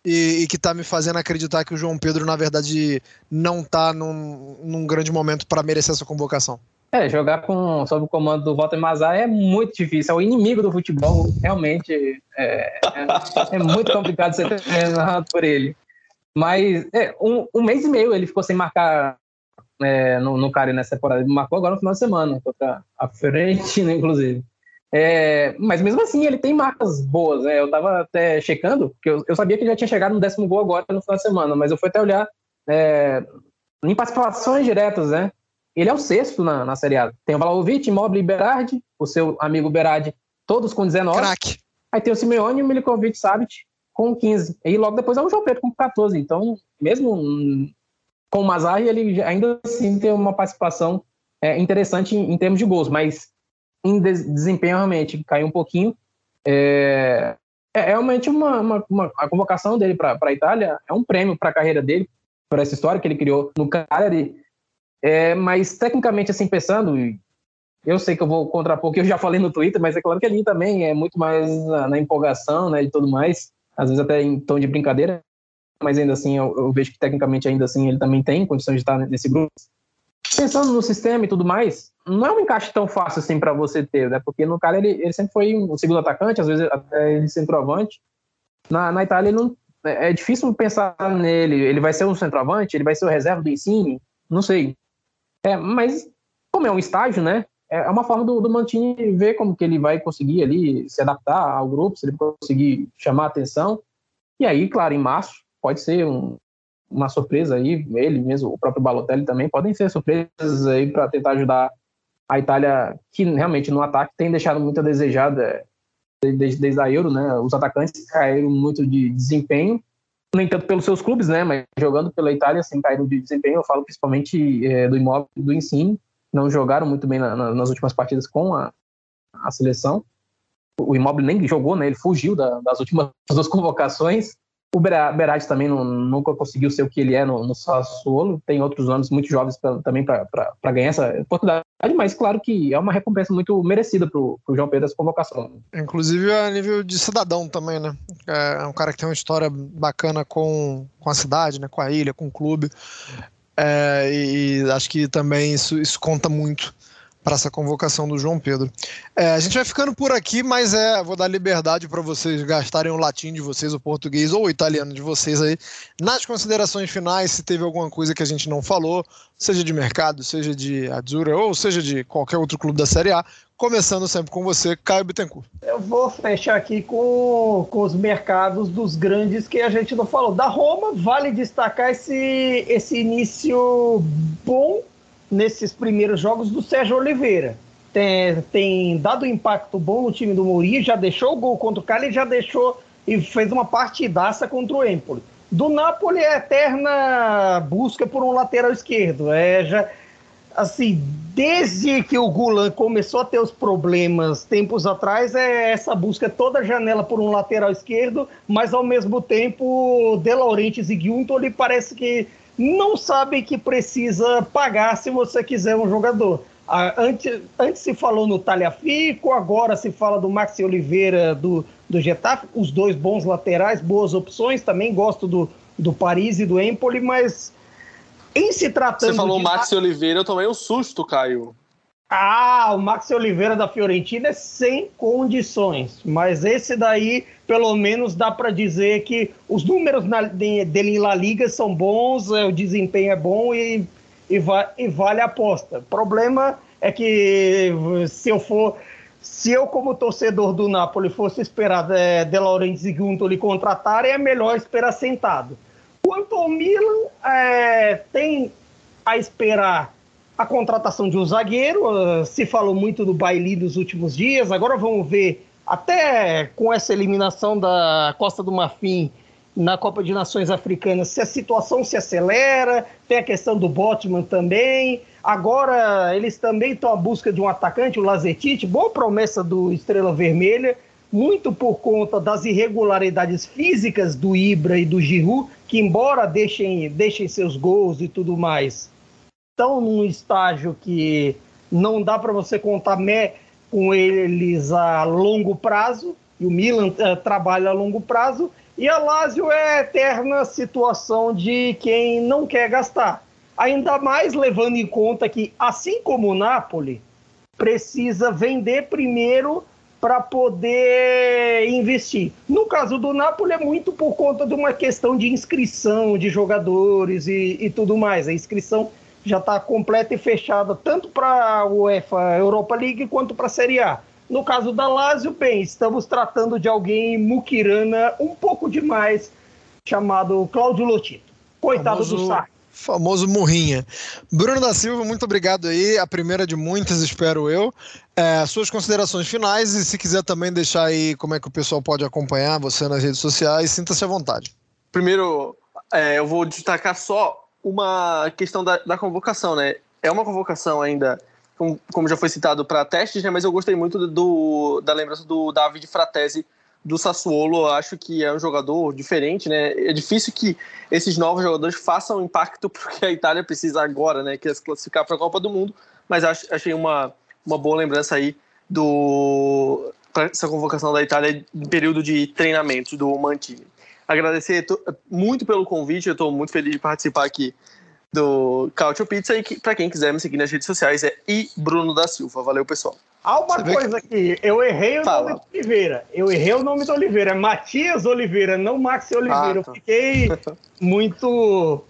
e, e, que está me fazendo acreditar que o João Pedro, na verdade, não está num, num grande momento para merecer essa convocação. É, jogar com, sob o comando do Walter Mazar é muito difícil, é o inimigo do futebol, realmente é, é, é muito complicado ser treinado por ele. Mas é, um, um, mês e meio ele ficou sem marcar é, no, no nessa temporada, ele marcou agora no final de semana, contra a Fiorentina, (laughs) inclusive. É, mas mesmo assim, ele tem marcas boas. Né? Eu tava até checando, porque eu, eu, sabia que ele já tinha chegado no décimo gol agora no final de semana, mas eu fui até olhar é, em participações diretas, né? Ele é o sexto na, na Série A. Tem o Vlahovic, Immobile e Berardi, o seu amigo Berardi, todos com 19. Crack. Aí tem o Simeone, o Milikovic, Savic com 15. E logo depois é o João Pedro com 14. Então, mesmo com o Mazarri, ele ainda assim tem uma participação é, interessante em, em, termos de gols, mas em desempenho realmente caiu um pouquinho. É, é realmente uma, uma, uma, a convocação dele para a Itália é um prêmio para a carreira dele, por essa história que ele criou no Cagliari. É, mas tecnicamente, assim, pensando, eu sei que eu vou contrapor o que eu já falei no Twitter, mas é claro que ali também é muito mais na, na empolgação né, e tudo mais, às vezes até em tom de brincadeira, mas ainda assim eu, eu, vejo que tecnicamente ainda assim ele também tem condições de estar nesse grupo. Pensando no sistema e tudo mais, não é um encaixe tão fácil assim para você ter, né? Porque no cara ele, ele sempre foi um segundo atacante, às vezes até ele centroavante. Na, na Itália ele não, é, é difícil pensar nele. Ele vai ser um centroavante, ele vai ser o reserva do Insigne, não sei. É, mas como é um estágio, né? É, é uma forma do, do Mantini ver como que ele vai conseguir ali se adaptar ao grupo, se ele conseguir chamar atenção. E aí, claro, em março pode ser um, uma surpresa aí, ele mesmo, o próprio Balotelli também, podem ser surpresas aí para tentar ajudar a Itália, que realmente no ataque tem deixado muito a desejar desde, desde a Euro, né? Os atacantes caíram muito de desempenho, nem tanto pelos seus clubes, né? Mas jogando pela Itália, assim, caíram de desempenho. Eu falo principalmente é, do Imóvel e do Ensino, não jogaram muito bem na, na, nas últimas partidas com a, a seleção. O Imóvel nem jogou, né? Ele fugiu da, das últimas (laughs) duas convocações. O Berardi também não, nunca conseguiu ser o que ele é no, no Sassuolo. Tem outros nomes muito jovens pra, também para ganhar essa oportunidade, mas claro que é uma recompensa muito merecida para o João Pedro essa convocação. Inclusive a nível de cidadão também, né? É um cara que tem uma história bacana com, com a cidade, né? com a ilha, com o clube. É, e acho que também isso, isso conta muito para essa convocação do João Pedro. É, a gente vai ficando por aqui, mas é, vou dar liberdade para vocês gastarem o latim de vocês, o português ou o italiano de vocês aí, nas considerações finais, se teve alguma coisa que a gente não falou, seja de mercado, seja de Azzurra ou seja de qualquer outro clube da Série A, começando sempre com você, Caio Bittencourt. Eu vou fechar aqui com, com os mercados dos grandes que a gente não falou. Da Roma, vale destacar esse, esse início bom nesses primeiros jogos do Sérgio Oliveira. Tem, tem dado impacto bom no time do Mourinho, já deixou o gol contra o Cali já deixou e fez uma partidaça contra o Empoli. Do Napoli é eterna busca por um lateral esquerdo. É já assim, desde que o Gulan começou a ter os problemas tempos atrás, é essa busca toda janela por um lateral esquerdo, mas ao mesmo tempo De Laurentiis e Guntoli parece que não sabem que precisa pagar se você quiser um jogador. Antes, antes se falou no Talhafico, agora se fala do Maxi Oliveira do, do Getafe, os dois bons laterais, boas opções, também gosto do, do Paris e do Empoli, mas em se tratando. Você falou de... Maxi Oliveira, eu tomei um susto, Caio. Ah, o Maxi Oliveira da Fiorentina é sem condições, mas esse daí, pelo menos, dá para dizer que os números na, de, dele em La Liga são bons, é, o desempenho é bom e, e, va, e vale a aposta. Problema é que se eu for, se eu como torcedor do Napoli fosse esperar é, De Laurentiis e Guntoli contratarem, é melhor esperar sentado. Quanto ao Milan, é, tem a esperar a contratação de um zagueiro. Uh, se falou muito do Baili dos últimos dias. Agora vamos ver, até com essa eliminação da Costa do Marfim na Copa de Nações Africanas, se a situação se acelera. Tem a questão do Botman também. Agora eles também estão à busca de um atacante, o Lazetite, boa promessa do Estrela Vermelha, muito por conta das irregularidades físicas do Ibra e do Giroud, que embora deixem, deixem seus gols e tudo mais, estão num estágio que não dá para você contar com eles a longo prazo, e o Milan uh, trabalha a longo prazo, e a Lazio é a eterna situação de quem não quer gastar. Ainda mais levando em conta que, assim como o Napoli, precisa vender primeiro para poder investir. No caso do Napoli, é muito por conta de uma questão de inscrição de jogadores e, e tudo mais. A inscrição já está completa e fechada tanto para a UEFA Europa League quanto para a Série A. No caso da Lazio, bem, estamos tratando de alguém muquirana um pouco demais, chamado Cláudio Lotito. Coitado Famoso... do Sarri famoso Murrinha. Bruno da Silva, muito obrigado aí. A primeira de muitas, espero eu. É, suas considerações finais e se quiser também deixar aí como é que o pessoal pode acompanhar você nas redes sociais, sinta-se à vontade. Primeiro, é, eu vou destacar só uma questão da, da, convocação, né? É uma convocação ainda, como, como já foi citado, para testes, né? Mas eu gostei muito do, da lembrança do David Fratesi do Sassuolo, eu acho que é um jogador diferente, né? É difícil que esses novos jogadores façam impacto (laughs) porque a Itália precisa agora, né? Que se classificar para a Copa do Mundo. Mas acho, achei uma, uma boa lembrança aí do essa convocação da Itália em período de treinamento do Mantini. Agradecer muito pelo convite, eu estou muito feliz de participar aqui do Cautio Pizza e para quem quiser me seguir nas redes sociais é i Bruno da Silva. Valeu, pessoal. Há uma Você coisa que... aqui, eu errei o Fala. nome do Oliveira. Eu errei o nome do Oliveira. É Matias Oliveira, não Maxi Oliveira. Ah, tá. Eu fiquei muito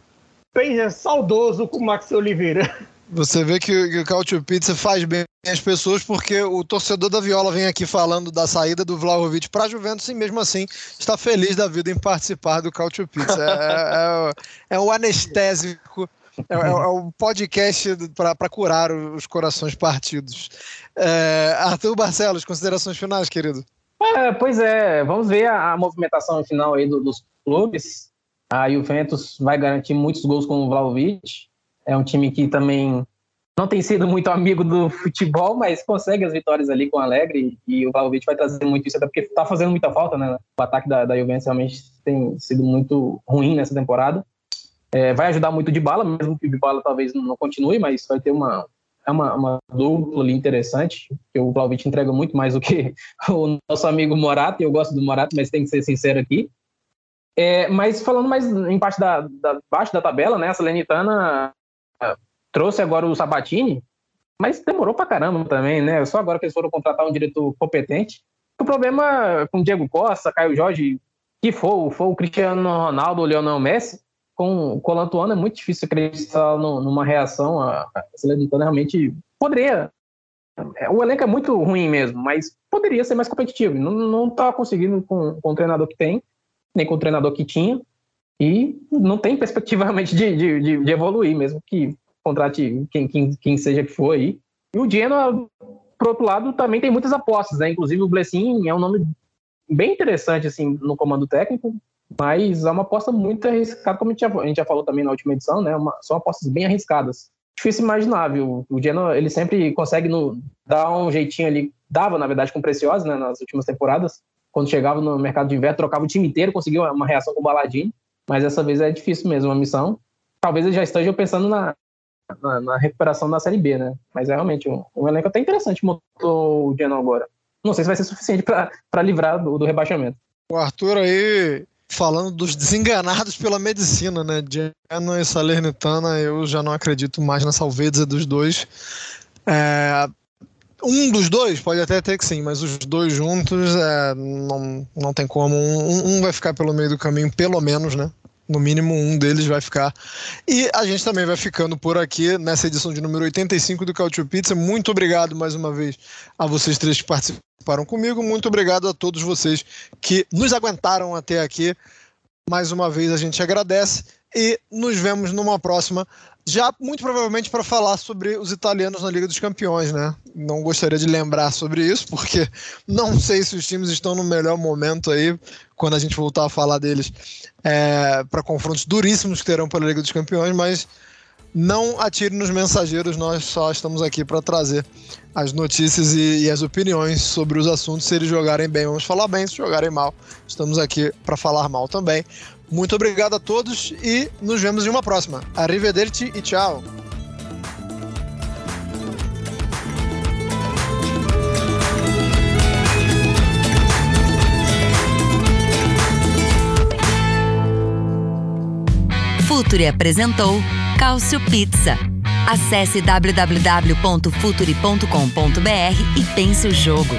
bem, saudoso com o Maxi Oliveira. Você vê que, que o Cautio Pizza faz bem as pessoas porque o torcedor da Viola vem aqui falando da saída do Vlahovic para a Juventus e mesmo assim está feliz da vida em participar do Cautio Pizza. É, é, é, um anestésico, é, é, é um podcast para curar os corações partidos. É, Arthur Barcelos, considerações finais, querido? É, pois é, vamos ver a, a movimentação final aí do, dos clubes. A Juventus vai garantir muitos gols com o Vlahovic é um time que também não tem sido muito amigo do futebol, mas consegue as vitórias ali com o Alegre e o Vlahovic vai trazer muito isso, até porque está fazendo muita falta, né? O ataque da, da Juventus realmente tem sido muito ruim nessa temporada. É, vai ajudar muito de bala, mesmo que o bala talvez não continue, mas vai ter uma, é uma, uma dupla ali interessante, que o Vlahovic entrega muito mais do que (laughs) o nosso amigo Morato, e eu gosto do Morato, mas tem que ser sincero aqui. É, mas falando mais em parte da, da, baixo da tabela, né, a Salernitana trouxe agora o Sabatini, mas demorou pra caramba também, né? Só agora que eles foram contratar um diretor competente. O problema com Diego Costa, Caio Jorge, que for, for o Cristiano Ronaldo o Lionel Messi, com o Colantuano é muito difícil acreditar numa reação. A, a realmente poderia. O elenco é muito ruim mesmo, mas poderia ser mais competitivo. Não, não tá conseguindo com, com o treinador que tem, nem com o treinador que tinha e não tem perspectiva (laughs) realmente de, de, de, de evoluir, mesmo que contrate quem, quem, quem, seja que for aí. E o Genoa, por outro lado, também tem muitas apostas, né? Inclusive o Blessin é um nome bem interessante assim no comando técnico, mas é uma aposta muito arriscada, como a gente, já, a gente já falou também na última edição, né? Uma, são apostas bem arriscadas. Difícil imaginar, viu? O Genoa, ele sempre consegue no, dar um jeitinho ali, dava, na verdade, com Preciosa, né? Nas últimas temporadas. Quando chegava no mercado de inverno, trocava o time inteiro, conseguia uma reação com o Baladinho mas dessa vez é difícil mesmo a missão. Talvez eles já estejam pensando na, na, na recuperação da Série B, né? Mas é realmente um, um elenco até interessante montou o Genoa agora. Não sei se vai ser suficiente para livrar do, do rebaixamento. O Arthur aí falando dos desenganados pela medicina, né? Genoa e Salernitana, eu já não acredito mais na salvezza dos dois. É, um dos dois pode até ter que sim, mas os dois juntos é, não, não tem como. Um, um vai ficar pelo meio do caminho, pelo menos, né? No mínimo um deles vai ficar. E a gente também vai ficando por aqui nessa edição de número 85 do Cautio Pizza. Muito obrigado mais uma vez a vocês três que participaram comigo. Muito obrigado a todos vocês que nos aguentaram até aqui. Mais uma vez a gente agradece e nos vemos numa próxima já muito provavelmente para falar sobre os italianos na Liga dos Campeões, né? Não gostaria de lembrar sobre isso, porque não sei se os times estão no melhor momento aí, quando a gente voltar a falar deles, é, para confrontos duríssimos que terão pela Liga dos Campeões, mas não atire nos mensageiros, nós só estamos aqui para trazer as notícias e, e, as opiniões sobre os assuntos. Se eles jogarem bem, vamos falar bem, se jogarem mal, estamos aqui para falar mal também. Muito obrigado a todos e nos vemos em uma próxima. Arrivederci e tchau! Futuri apresentou Cálcio Pizza. Acesse www.futuri.com.br e pense o jogo.